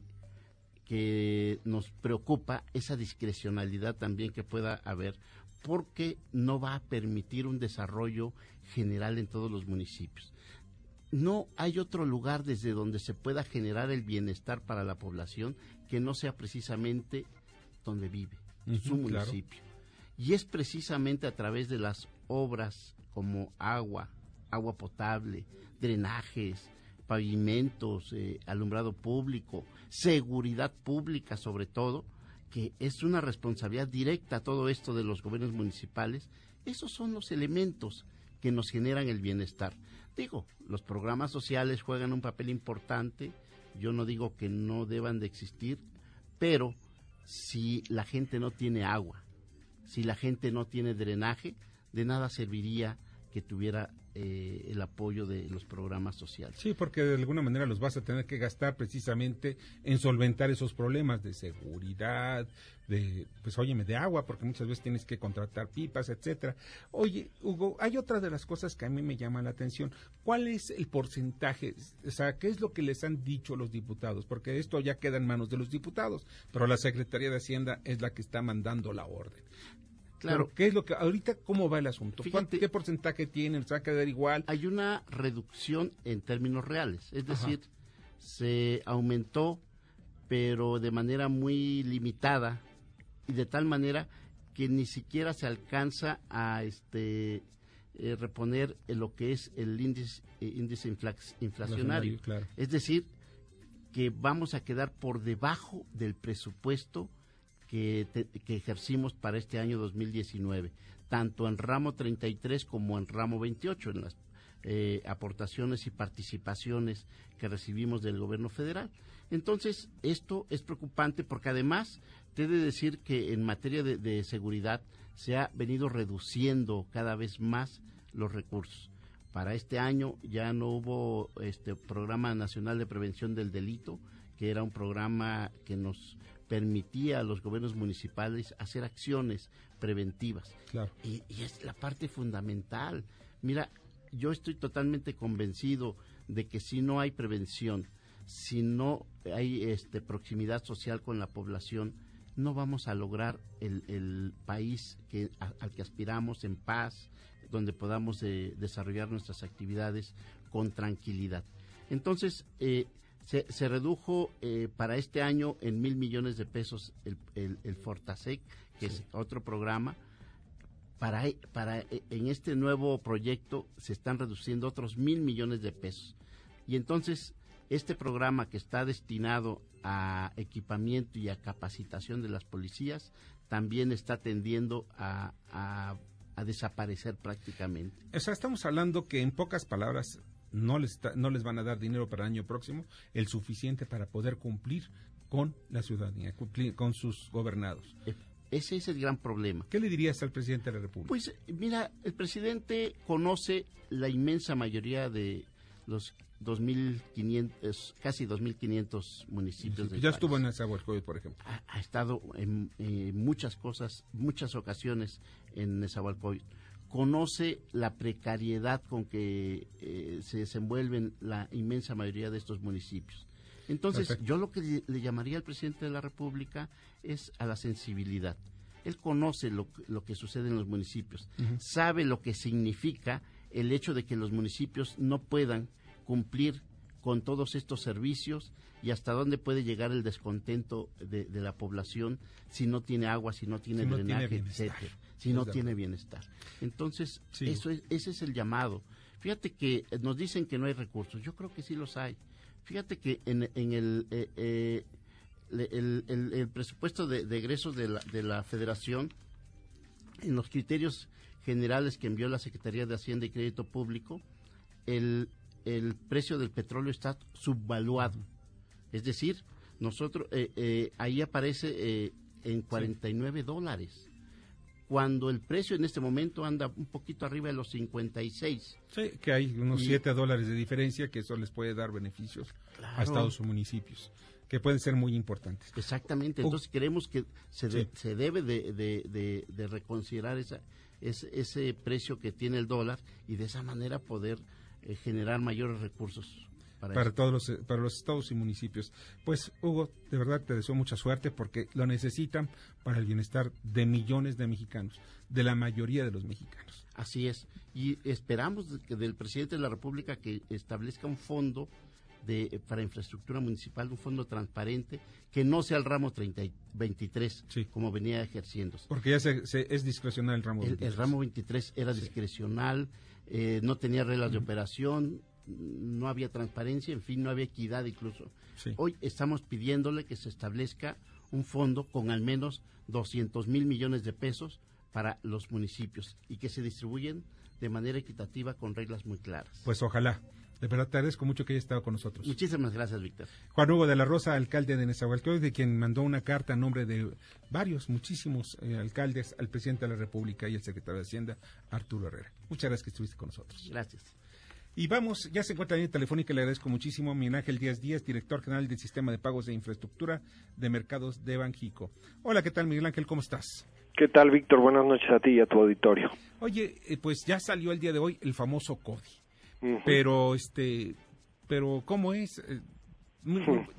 que nos preocupa esa discrecionalidad también que pueda haber, porque no va a permitir un desarrollo general en todos los municipios. No hay otro lugar desde donde se pueda generar el bienestar para la población que no sea precisamente donde vive, su municipio. Y es precisamente a través de las obras como agua, agua potable, drenajes, pavimentos, eh, alumbrado público, seguridad pública sobre todo, que es una responsabilidad directa todo esto de los gobiernos municipales, esos son los elementos que nos generan el bienestar. Digo, los programas sociales juegan un papel importante, yo no digo que no deban de existir, pero si la gente no tiene agua, si la gente no tiene drenaje, de nada serviría que tuviera eh, el apoyo de los programas sociales. Sí, porque de alguna manera los vas a tener que gastar precisamente en solventar esos problemas de seguridad, de, pues óyeme, de agua, porque muchas veces tienes que contratar pipas, etcétera. Oye, Hugo, hay otra de las cosas que a mí me llama la atención. ¿Cuál es el porcentaje? O sea, ¿qué es lo que les han dicho los diputados? Porque esto ya queda en manos de los diputados, pero la Secretaría de Hacienda es la que está mandando la orden. Claro. ¿qué es lo que ahorita cómo va el asunto? ¿Qué porcentaje tienen? ¿Se va a quedar igual? Hay una reducción en términos reales, es decir, se aumentó, pero de manera muy limitada y de tal manera que ni siquiera se alcanza a este eh, reponer lo que es el índice, eh, índice inflacionario. Es decir, que vamos a quedar por debajo del presupuesto que, ejercimos para este año 2019, tanto en ramo 33 como en ramo 28, en las eh, aportaciones y participaciones que recibimos del gobierno federal. Entonces, esto es preocupante porque además te he de decir que en materia de, seguridad se ha venido reduciendo cada vez más los recursos. Para este año ya no hubo este programa nacional de prevención del delito, que era un programa que nos permitía a los gobiernos municipales hacer acciones preventivas. Y, es la parte fundamental. Mira, yo estoy totalmente convencido de que si no hay prevención, si no hay este, proximidad social con la población, no vamos a lograr el, país que, al que aspiramos en paz, donde podamos eh, desarrollar nuestras actividades con tranquilidad. Entonces, eh, se, redujo eh, para este año en mil millones de pesos el, el, Fortasec, que es otro programa. Para, para en este nuevo proyecto se están reduciendo otros mil millones de pesos. Y entonces, este programa que está destinado a equipamiento y a capacitación de las policías también está tendiendo a, a desaparecer prácticamente. O sea, estamos hablando que en pocas palabras no les, no les van a dar dinero para el año próximo, el suficiente para poder cumplir con la ciudadanía, cumplir con sus gobernados. E, ese es el gran problema. ¿Qué le dirías al presidente de la República? Pues mira, el presidente conoce la inmensa mayoría de los 2.500, casi 2.500 municipios. ya estuvo en Nezahualcóyotl, por ejemplo. Ha, estado en, muchas cosas, muchas ocasiones en Nezahualcóyotl conoce la precariedad con que eh, se desenvuelven la inmensa mayoría de estos municipios. Entonces, yo lo que le, llamaría al presidente de la República es a la sensibilidad. Él conoce lo, que sucede en los municipios, sabe lo que significa el hecho de que los municipios no puedan cumplir con todos estos servicios y hasta dónde puede llegar el descontento de, la población si no tiene agua, si no tiene drenaje, etcétera si no tiene bienestar. Entonces, eso ese es el llamado. Fíjate que nos dicen que no hay recursos. Yo creo que sí los hay. Fíjate que en, en el, eh, eh, el, el, presupuesto de, egresos de la, de la Federación, en los criterios generales que envió la Secretaría de Hacienda y Crédito Público, el, el precio del petróleo está subvaluado. Es decir, nosotros ahí aparece en 49 dólares cuando el precio en este momento anda un poquito arriba de los 56. Sí, que hay unos 7 dólares de diferencia que eso les puede dar beneficios a estados o municipios que pueden ser muy importantes. Exactamente, entonces creemos que se, se debe de, de, de, reconsiderar esa, ese, ese, precio que tiene el dólar y de esa manera poder eh, generar mayores recursos para, todos los, para los estados y municipios. Pues Hugo, de verdad te deseo mucha suerte porque lo necesitan para el bienestar de millones de mexicanos, de la mayoría de los mexicanos. Así es. Y esperamos del presidente de la República que establezca un fondo de, para infraestructura municipal, un fondo transparente, que no sea el ramo 30, 23, como venía ejerciendo. Porque ya se, es discrecional el ramo 23. El, ramo 23 era discrecional, eh, no tenía reglas de operación, no había transparencia, en fin, no había equidad incluso. Hoy estamos pidiéndole que se establezca un fondo con al menos 200 mil millones de pesos para los municipios y que se distribuyen de manera equitativa con reglas muy claras. Pues ojalá. De verdad te agradezco mucho que haya estado con nosotros. Muchísimas gracias, Víctor. Juan Hugo de la Rosa, alcalde de Nezahualcóyotl, de quien mandó una carta a nombre de varios, muchísimos eh, alcaldes al presidente de la República y al secretario de Hacienda, Arturo Herrera. Muchas gracias que estuviste con nosotros. Gracias. Y vamos, ya se encuentra en línea telefónica, le agradezco muchísimo a Miguel Ángel Díaz Díaz, director general del Sistema de Pagos de Infraestructura de Mercados de Banjico. Hola, ¿qué tal Miguel Ángel? ¿Cómo estás? ¿Qué tal, Víctor? Buenas noches a ti y a tu auditorio. Oye, eh, pues ya salió el día de hoy el famoso CODI. Pero, este, pero ¿cómo es? Eh,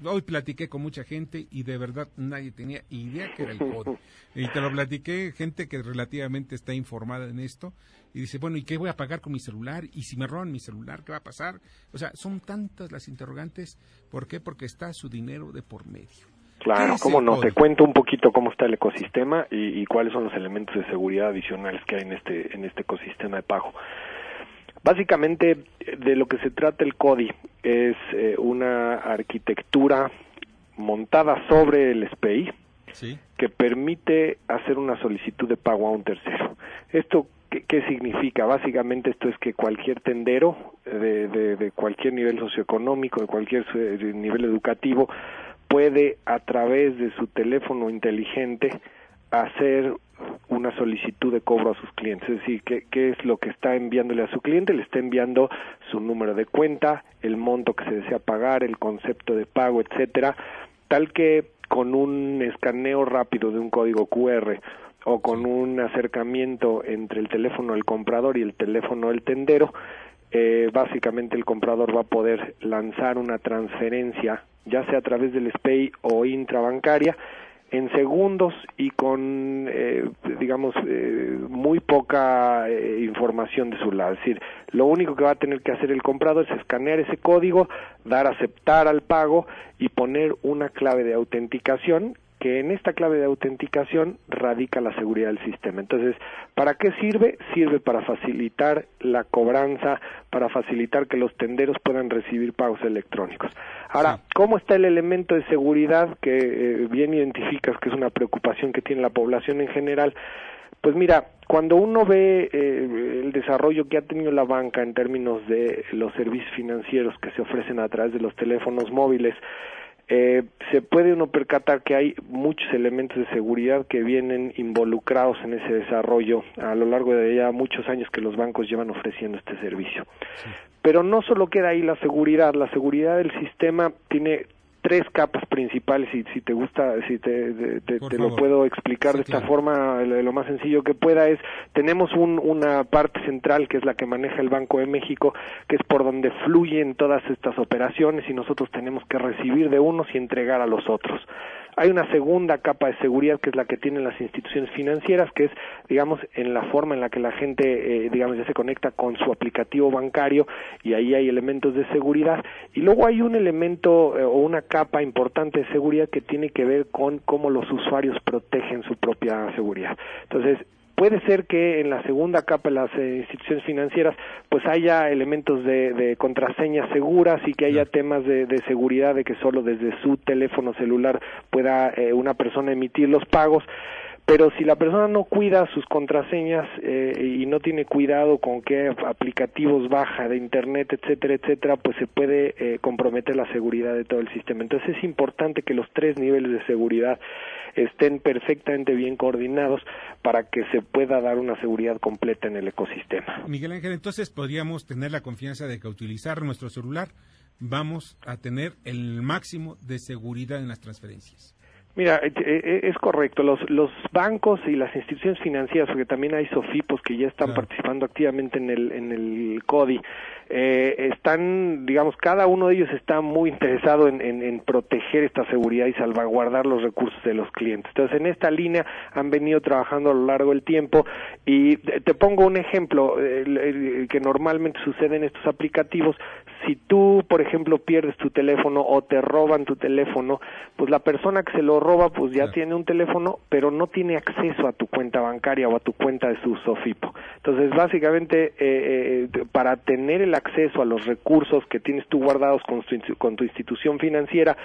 Hoy platiqué con mucha gente y de verdad nadie tenía idea que era el CODI. Y te lo platiqué, gente que relativamente está informada en esto, y dice, bueno, ¿y qué voy a pagar con mi celular? ¿Y si me roban mi celular, qué va a pasar? O sea, son tantas las interrogantes. ¿Por qué? Porque está su dinero de por medio. Claro, cómo no. Te cuento un poquito cómo está el ecosistema y, y, cuáles son los elementos de seguridad adicionales que hay en este, en este ecosistema de pago. Básicamente, de lo que se trata el CODI es eh, una arquitectura montada sobre el SPI que permite hacer una solicitud de pago a un tercero. Esto ¿Qué, significa? Básicamente esto es que cualquier tendero de, de, de, cualquier nivel socioeconómico, de cualquier nivel educativo, puede a través de su teléfono inteligente hacer una solicitud de cobro a sus clientes. Es decir, ¿qué, ¿qué, es lo que está enviándole a su cliente? Le está enviando su número de cuenta, el monto que se desea pagar, el concepto de pago, etcétera, tal que con un escaneo rápido de un código QR o con un acercamiento entre el teléfono del comprador y el teléfono del tendero, eh, básicamente el comprador va a poder lanzar una transferencia, ya sea a través del SPAY o intrabancaria, en segundos y con, eh, digamos, eh, muy poca eh, información de su lado. Es decir, lo único que va a tener que hacer el comprador es escanear ese código, dar aceptar al pago y poner una clave de autenticación que en esta clave de autenticación radica la seguridad del sistema. Entonces, ¿para qué sirve? Sirve para facilitar la cobranza, para facilitar que los tenderos puedan recibir pagos electrónicos. Ahora, ¿cómo está el elemento de seguridad que eh, bien identificas que es una preocupación que tiene la población en general? Pues mira, cuando uno ve eh, el desarrollo que ha tenido la banca en términos de los servicios financieros que se ofrecen a través de los teléfonos móviles, eh, se puede uno percatar que hay muchos elementos de seguridad que vienen involucrados en ese desarrollo a lo largo de ya muchos años que los bancos llevan ofreciendo este servicio. Pero no solo queda ahí la seguridad, la seguridad del sistema tiene tres capas principales y si te gusta, si te, lo puedo explicar de esta forma, lo más sencillo que pueda es, tenemos un, una parte central que es la que maneja el Banco de México, que es por donde fluyen todas estas operaciones y nosotros tenemos que recibir de unos y entregar a los otros. Hay una segunda capa de seguridad que es la que tienen las instituciones financieras, que es, digamos, en la forma en la que la gente, eh, digamos, ya se conecta con su aplicativo bancario y ahí hay elementos de seguridad. Y luego hay un elemento eh, o una capa importante de seguridad que tiene que ver con cómo los usuarios protegen su propia seguridad. Entonces, puede ser que en la segunda capa de las eh, instituciones financieras pues haya elementos de, contraseñas seguras y que haya temas de, seguridad de que solo desde su teléfono celular pueda eh, una persona emitir los pagos pero si la persona no cuida sus contraseñas eh, y no tiene cuidado con qué aplicativos baja de internet, etcétera, etcétera, pues se puede eh, comprometer la seguridad de todo el sistema. Entonces es importante que los tres niveles de seguridad estén perfectamente bien coordinados para que se pueda dar una seguridad completa en el ecosistema. Miguel Ángel, entonces podríamos tener la confianza de que utilizar nuestro celular vamos a tener el máximo de seguridad en las transferencias. Mira, eh, eh, es correcto. Los, los bancos y las instituciones financieras, porque también hay SOFIPOS que ya están participando activamente en el, en el CODI, eh, están, digamos, cada uno de ellos está muy interesado en, en, proteger esta seguridad y salvaguardar los recursos de los clientes. Entonces, en esta línea han venido trabajando a lo largo del tiempo y te pongo un ejemplo que normalmente sucede en estos aplicativos. Si tú, por ejemplo, pierdes tu teléfono o te roban tu teléfono, pues la persona que se lo roba pues ya tiene un teléfono, pero no tiene acceso a tu cuenta bancaria o a tu cuenta de su SOFIPO. Entonces, básicamente, eh, eh, para tener el acceso a los recursos que tienes tú guardados con tu, con tu institución financiera,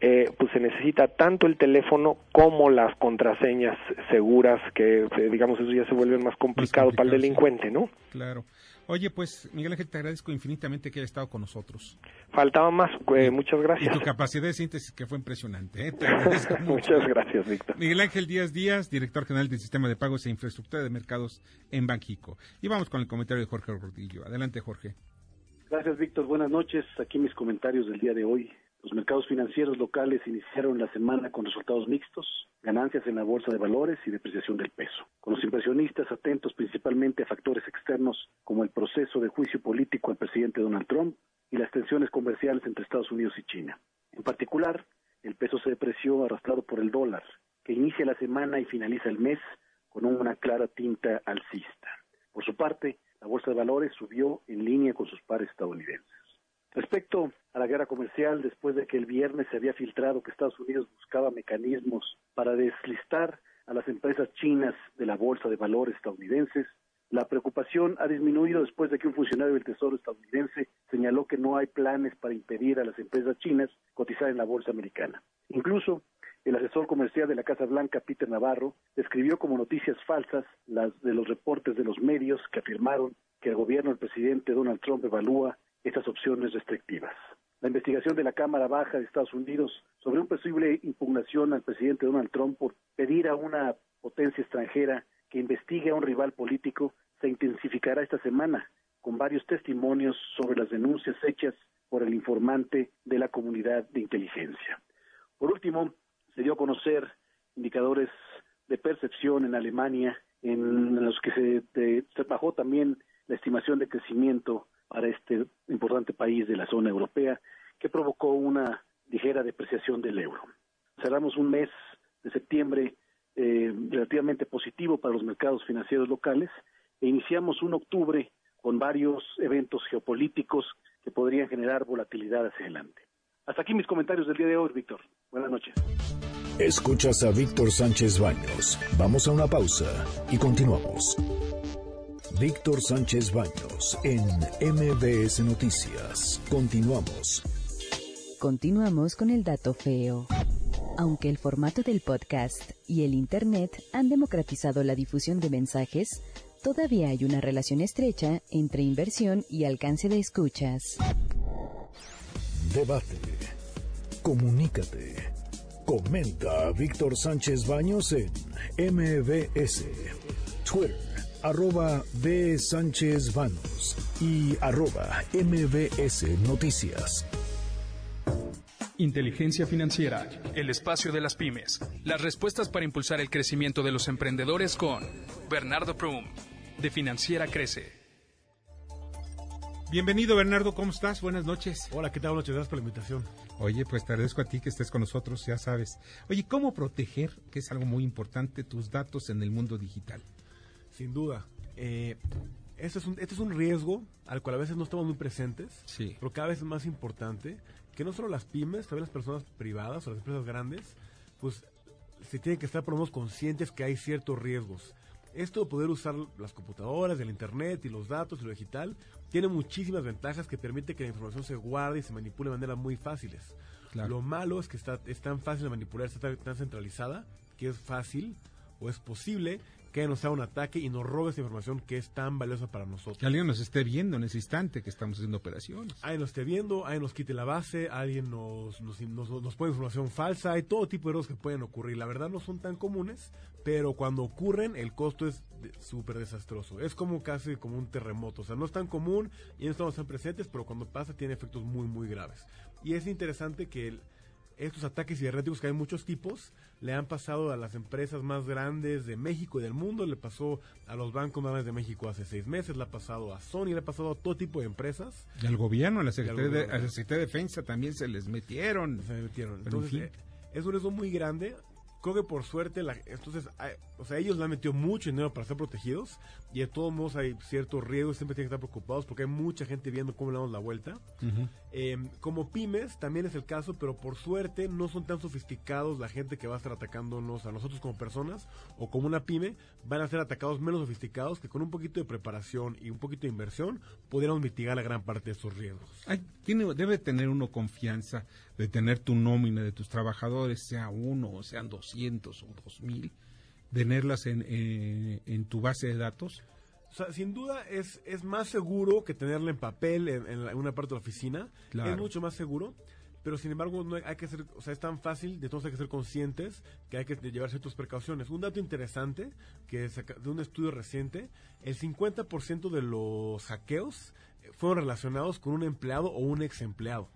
eh, pues se necesita tanto el teléfono como las contraseñas seguras, que digamos eso ya se vuelve más complicado, para el delincuente, ¿no? Claro. Oye, pues Miguel Ángel, te agradezco infinitamente que haya estado con nosotros. Faltaba más, eh, muchas gracias. Y tu capacidad de síntesis que fue impresionante. ¿eh? muchas gracias, Víctor. Miguel Ángel Díaz Díaz, director general del Sistema de Pagos e Infraestructura de Mercados en Banjico. Y vamos con el comentario de Jorge Rodillo. Adelante, Jorge. Gracias, Víctor. Buenas noches. Aquí mis comentarios del día de hoy. Los mercados financieros locales iniciaron la semana con resultados mixtos, ganancias en la bolsa de valores y depreciación del peso, con los inversionistas atentos principalmente a factores externos como el proceso de juicio político al presidente Donald Trump y las tensiones comerciales entre Estados Unidos y China. En particular, el peso se depreció arrastrado por el dólar, que inicia la semana y finaliza el mes con una clara tinta alcista. Por su parte, la bolsa de valores subió en línea con sus pares estadounidenses. Respecto a la guerra comercial, después de que el viernes se había filtrado que Estados Unidos buscaba mecanismos para deslistar a las empresas chinas de la bolsa de valores estadounidenses, la preocupación ha disminuido después de que un funcionario del Tesoro estadounidense señaló que no hay planes para impedir a las empresas chinas cotizar en la bolsa americana. Incluso el asesor comercial de la Casa Blanca, Peter Navarro, describió como noticias falsas las de los reportes de los medios que afirmaron que el gobierno del presidente Donald Trump evalúa estas opciones restrictivas. La investigación de la Cámara Baja de Estados Unidos sobre una posible impugnación al presidente Donald Trump por pedir a una potencia extranjera que investigue a un rival político se intensificará esta semana con varios testimonios sobre las denuncias hechas por el informante de la comunidad de inteligencia. Por último, se dio a conocer indicadores de percepción en Alemania en los que se, se bajó también la estimación de crecimiento para este importante país de la zona europea que provocó una ligera depreciación del euro. Cerramos un mes de septiembre eh, relativamente positivo para los mercados financieros locales e iniciamos un octubre con varios eventos geopolíticos que podrían generar volatilidad hacia adelante. Hasta aquí mis comentarios del día de hoy, Víctor. Buenas noches. Escuchas a Víctor Sánchez Baños. Vamos a una pausa y continuamos. Víctor Sánchez Baños en MBS Noticias. Continuamos. Continuamos con el dato feo. Aunque el formato del podcast y el Internet han democratizado la difusión de mensajes, todavía hay una relación estrecha entre inversión y alcance de escuchas. Debate. Comunícate. Comenta a Víctor Sánchez Baños en MBS. Twitter, arroba B. Sánchez Baños y arroba MBS Noticias. Inteligencia financiera, el espacio de las pymes, las respuestas para impulsar el crecimiento de los emprendedores con Bernardo Prum, de Financiera Crece. Bienvenido Bernardo, ¿cómo estás? Buenas noches. Hola, ¿qué tal? Muchas gracias por la invitación. Oye, pues te agradezco a ti que estés con nosotros, ya sabes. Oye, ¿cómo proteger, que es algo muy importante, tus datos en el mundo digital? Sin duda. Eh, este, es un, este es un riesgo al cual a veces no estamos muy presentes, sí. pero cada vez es más importante que no solo las pymes, también las personas privadas o las empresas grandes, pues se tienen que estar por lo menos conscientes que hay ciertos riesgos. Esto de poder usar las computadoras, el internet y los datos y lo digital tiene muchísimas ventajas que permite que la información se guarde y se manipule de maneras muy fáciles. Lo malo es que está, es tan fácil de manipular, está tan centralizada, que es fácil o es posible que nos haga un ataque y nos robe esa información que es tan valiosa para nosotros. Que alguien nos esté viendo en ese instante que estamos haciendo operaciones. Alguien nos esté viendo, alguien nos quite la base, alguien nos, nos, nos, pone información falsa, hay todo tipo de errores que pueden ocurrir. La verdad no son tan comunes, pero cuando ocurren el costo es súper desastroso. Es como casi como un terremoto, o sea, no es tan común y no estamos tan presentes, pero cuando pasa tiene efectos muy, muy graves. Y es interesante que... El, estos ataques cibernéticos, que hay muchos tipos, le han pasado a las empresas más grandes de México y del mundo, le pasó a los bancos más grandes de México hace seis meses, le ha pasado a Sony, le ha pasado a todo tipo de empresas. Y al gobierno, a la Secretaría, de, a la Secretaría de Defensa también se les metieron. Se metieron. Entonces, eh, es un riesgo muy grande creo que por suerte, la, entonces, o sea, ellos le han metido mucho dinero para ser protegidos y de todos modos hay ciertos riesgos, siempre tienen que estar preocupados porque hay mucha gente viendo cómo le damos la vuelta. Em, como pymes también es el caso, pero por suerte no son tan sofisticados la gente que va a estar atacándonos a nosotros como personas o como una pyme, van a ser atacados menos sofisticados que con un poquito de preparación y un poquito de inversión pudiéramos mitigar la gran parte de esos riesgos. tiene, debe tener uno confianza de tener tu nómina de tus trabajadores, sea uno o sean 200 o 2000, tenerlas en, eh, en tu base de datos? O sea, sin duda es, es más seguro que tenerla en papel en, una parte de la oficina. Es mucho más seguro. Pero sin embargo, no hay, que ser, o sea, es tan fácil, de todos hay que ser conscientes que hay que llevar ciertas precauciones. Un dato interesante, que es de un estudio reciente, el 50% de los hackeos fueron relacionados con un empleado o un ex empleado.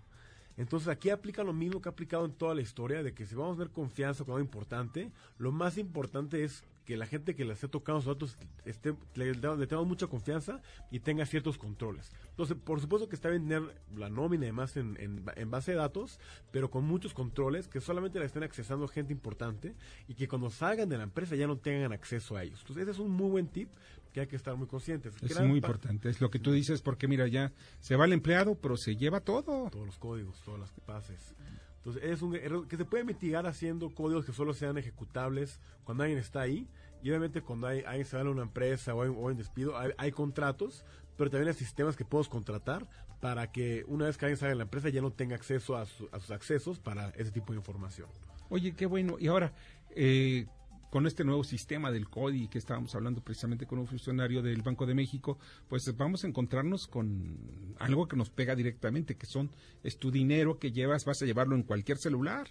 Entonces aquí aplica lo mismo que ha aplicado en toda la historia, de que si vamos a tener confianza con algo importante, lo más importante es que la gente que le esté tocando los datos esté, le, le, mucha confianza y tenga ciertos controles. Entonces, por supuesto que está bien tener la nómina y demás en, en, base de datos, pero con muchos controles que solamente la estén accesando gente importante y que cuando salgan de la empresa ya no tengan acceso a ellos. Entonces, ese es un muy buen tip que hay que estar muy conscientes. Es muy importante, es lo que tú dices, porque mira, ya se va el empleado, pero se lleva todo. Todos los códigos, todas las pases. Entonces, es un error que se puede mitigar haciendo códigos que solo sean ejecutables cuando alguien está ahí. Y obviamente cuando hay, alguien se va a una empresa o hay, o despido, hay, contratos, pero también hay sistemas que podemos contratar para que una vez que alguien salga de la empresa ya no tenga acceso a, a sus accesos para ese tipo de información. Oye, qué bueno. Y ahora, eh, con este nuevo sistema del CODI que estábamos hablando precisamente con un funcionario del Banco de México, pues vamos a encontrarnos con algo que nos pega directamente, que son es tu dinero que llevas, vas a llevarlo en cualquier celular.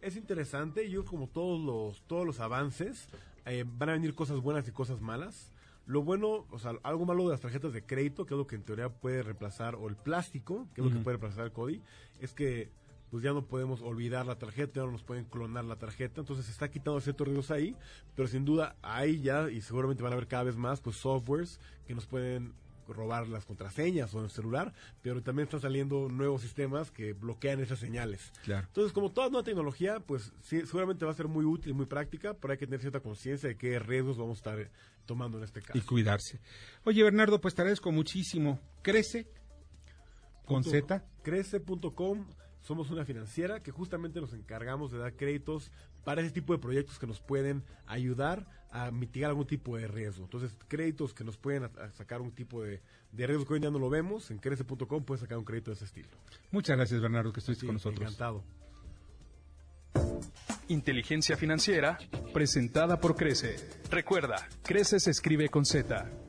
Es interesante, yo como todos los todos los avances eh, van a venir cosas buenas y cosas malas. Lo bueno, o sea, algo malo de las tarjetas de crédito, que es lo que en teoría puede reemplazar, o el plástico, que es lo que puede reemplazar el CODI, es que pues ya no podemos olvidar la tarjeta, ya no nos pueden clonar la tarjeta, entonces se está quitando ciertos riesgos ahí, pero sin duda hay ya, y seguramente van a haber cada vez más, pues softwares que nos pueden robar las contraseñas o el celular, pero también están saliendo nuevos sistemas que bloquean esas señales. Entonces, como toda nueva tecnología, pues sí, seguramente va a ser muy útil, muy práctica, pero hay que tener cierta conciencia de qué riesgos vamos a estar eh, tomando en este caso. Y cuidarse. Oye, Bernardo, pues te agradezco muchísimo. Crece con Z. Crece.com somos una financiera que justamente nos encargamos de dar créditos para ese tipo de proyectos que nos pueden ayudar a mitigar algún tipo de riesgo. Entonces, créditos que nos pueden sacar un tipo de, riesgo que hoy ya no lo vemos, en crece.com puedes sacar un crédito de ese estilo. Muchas gracias, Bernardo, que estuviste con nosotros. Encantado. Inteligencia financiera, presentada por Crece. Recuerda, Crece se escribe con Z.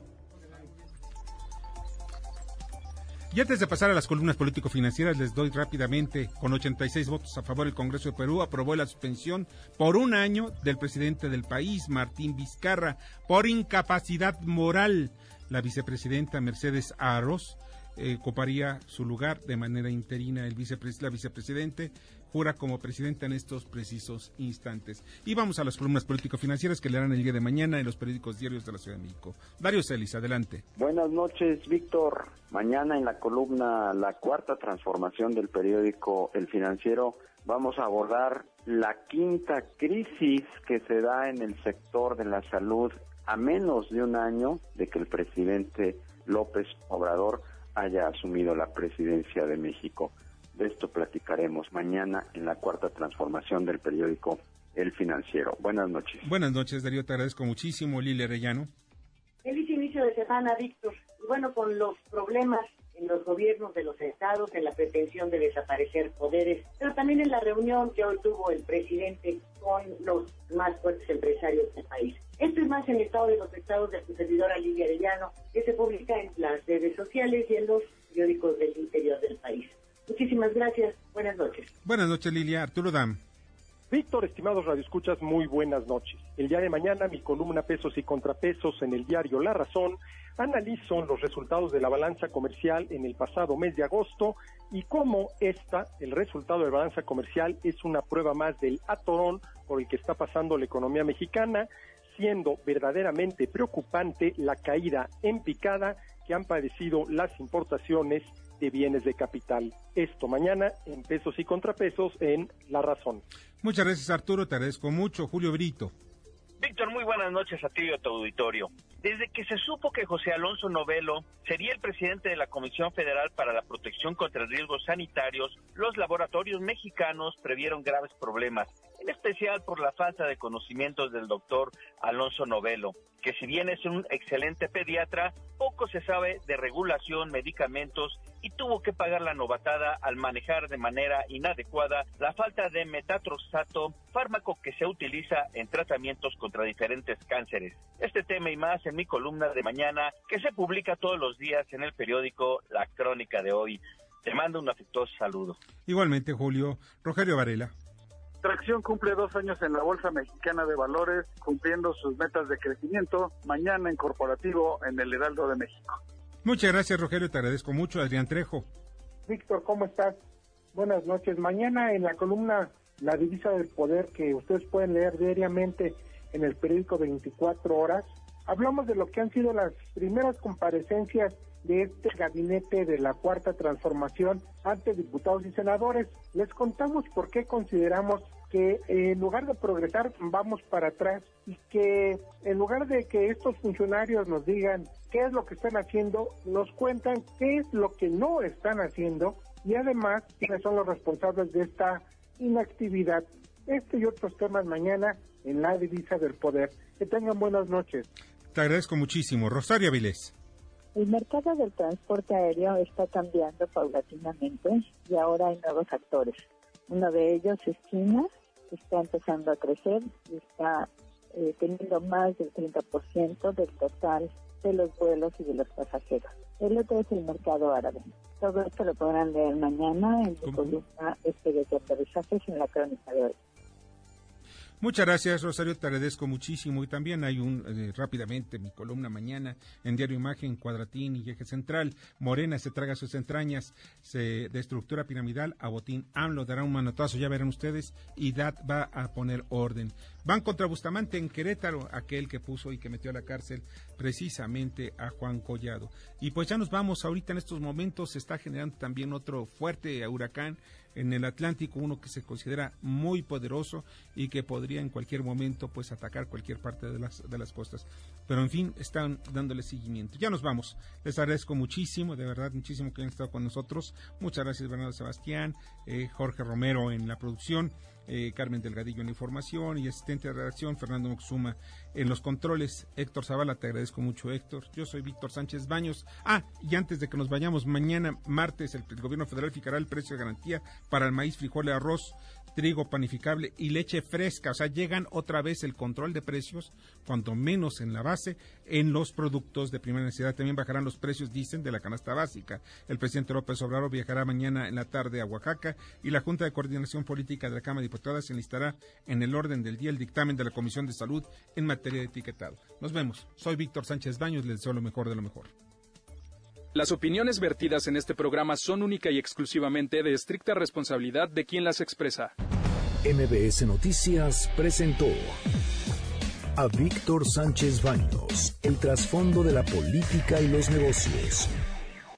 Y antes de pasar a las columnas político-financieras, les doy rápidamente, con 86 votos a favor, el Congreso de Perú aprobó la suspensión por un año del presidente del país, Martín Vizcarra, por incapacidad moral. La vicepresidenta Mercedes Arroz eh, ocuparía su lugar de manera interina. El la vicepresidente jura como presidenta en estos precisos instantes. Y vamos a las columnas político-financieras que leerán el día de mañana en los periódicos diarios de la Ciudad de México. Dario Celis, adelante. Buenas noches, Víctor. Mañana en la columna La Cuarta Transformación del periódico El Financiero vamos a abordar la quinta crisis que se da en el sector de la salud a menos de un año de que el presidente López Obrador haya asumido la presidencia de México. De esto platicaremos mañana en la cuarta transformación del periódico El Financiero. Buenas noches. Buenas noches, Darío. Te agradezco muchísimo, Lili Arellano. Feliz inicio de semana, Víctor. Y bueno, con los problemas en los gobiernos de los estados, en la pretensión de desaparecer poderes, pero también en la reunión que hoy tuvo el presidente con los más fuertes empresarios del país. Esto es más en el estado de los estados de su servidora Lilia Arellano, que se publica en las redes sociales y en los periódicos del interior del país. Muchísimas gracias. Buenas noches. Buenas noches, Lilia. Arturo Dam. Víctor, estimados radioescuchas, muy buenas noches. El día de mañana mi columna Pesos y Contrapesos en el diario La Razón analizo los resultados de la balanza comercial en el pasado mes de agosto y cómo esta, el resultado de la balanza comercial, es una prueba más del atorón por el que está pasando la economía mexicana, siendo verdaderamente preocupante la caída en picada que han padecido las importaciones de bienes de capital. Esto mañana en pesos y contrapesos en La Razón. Muchas gracias Arturo, te agradezco mucho. Julio Brito. Víctor, muy buenas noches a ti y a tu auditorio. Desde que se supo que José Alonso Novelo sería el presidente de la Comisión Federal para la Protección contra Riesgos Sanitarios, los laboratorios mexicanos previeron graves problemas, en especial por la falta de conocimientos del doctor Alonso Novelo, que si bien es un excelente pediatra, poco se sabe de regulación, medicamentos y tuvo que pagar la novatada al manejar de manera inadecuada la falta de metatroxato, fármaco que se utiliza en tratamientos contra diferentes cánceres. Este tema y más en mi columna de mañana que se publica todos los días en el periódico La Crónica de hoy. Te mando un afectuoso saludo. Igualmente, Julio. Rogelio Varela. Tracción cumple dos años en la Bolsa Mexicana de Valores, cumpliendo sus metas de crecimiento. Mañana en corporativo en el Heraldo de México. Muchas gracias, Rogelio. Te agradezco mucho. Adrián Trejo. Víctor, ¿cómo estás? Buenas noches. Mañana en la columna La Divisa del Poder, que ustedes pueden leer diariamente en el periódico 24 Horas, hablamos de lo que han sido las primeras comparecencias de este gabinete de la cuarta transformación ante diputados y senadores. Les contamos por qué consideramos que en lugar de progresar vamos para atrás y que en lugar de que estos funcionarios nos digan qué es lo que están haciendo, nos cuentan qué es lo que no están haciendo y además quiénes son los responsables de esta inactividad. Este y otros temas mañana en la divisa del poder. Que tengan buenas noches. Te agradezco muchísimo. Rosario Vilés. El mercado del transporte aéreo está cambiando paulatinamente y ahora hay nuevos actores. Uno de ellos es China, que está empezando a crecer y está eh, teniendo más del 30% del total de los vuelos y de los pasajeros. El otro es el mercado árabe. Todo esto lo podrán leer mañana en la columna este de aterrizajes en la crónica de hoy. Muchas gracias, Rosario, te agradezco muchísimo. Y también hay un, eh, rápidamente, mi columna mañana en Diario Imagen, Cuadratín y Eje Central. Morena se traga sus entrañas se, de estructura piramidal a Botín AMLO, dará un manotazo, ya verán ustedes, y DAT va a poner orden. Van contra Bustamante en Querétaro, aquel que puso y que metió a la cárcel precisamente a Juan Collado. Y pues ya nos vamos, ahorita en estos momentos se está generando también otro fuerte huracán en el Atlántico, uno que se considera muy poderoso y que podría en cualquier momento pues atacar cualquier parte de las, de las costas. Pero en fin, están dándole seguimiento. Ya nos vamos. Les agradezco muchísimo, de verdad, muchísimo que hayan estado con nosotros. Muchas gracias Bernardo Sebastián, eh, Jorge Romero en la producción. Eh, Carmen Delgadillo en la información y asistente de redacción Fernando Moxuma en los controles. Héctor Zavala, te agradezco mucho, Héctor. Yo soy Víctor Sánchez Baños. Ah, y antes de que nos vayamos, mañana, martes, el, el gobierno federal fijará el precio de garantía para el maíz, frijol arroz trigo panificable y leche fresca. O sea, llegan otra vez el control de precios, cuanto menos en la base, en los productos de primera necesidad. También bajarán los precios, dicen, de la canasta básica. El presidente López Obrador viajará mañana en la tarde a Oaxaca y la Junta de Coordinación Política de la Cámara de Diputados enlistará en el orden del día el dictamen de la Comisión de Salud en materia de etiquetado. Nos vemos. Soy Víctor Sánchez Baños, les deseo lo mejor de lo mejor. Las opiniones vertidas en este programa son única y exclusivamente de estricta responsabilidad de quien las expresa. MBS Noticias presentó a Víctor Sánchez Baños, el trasfondo de la política y los negocios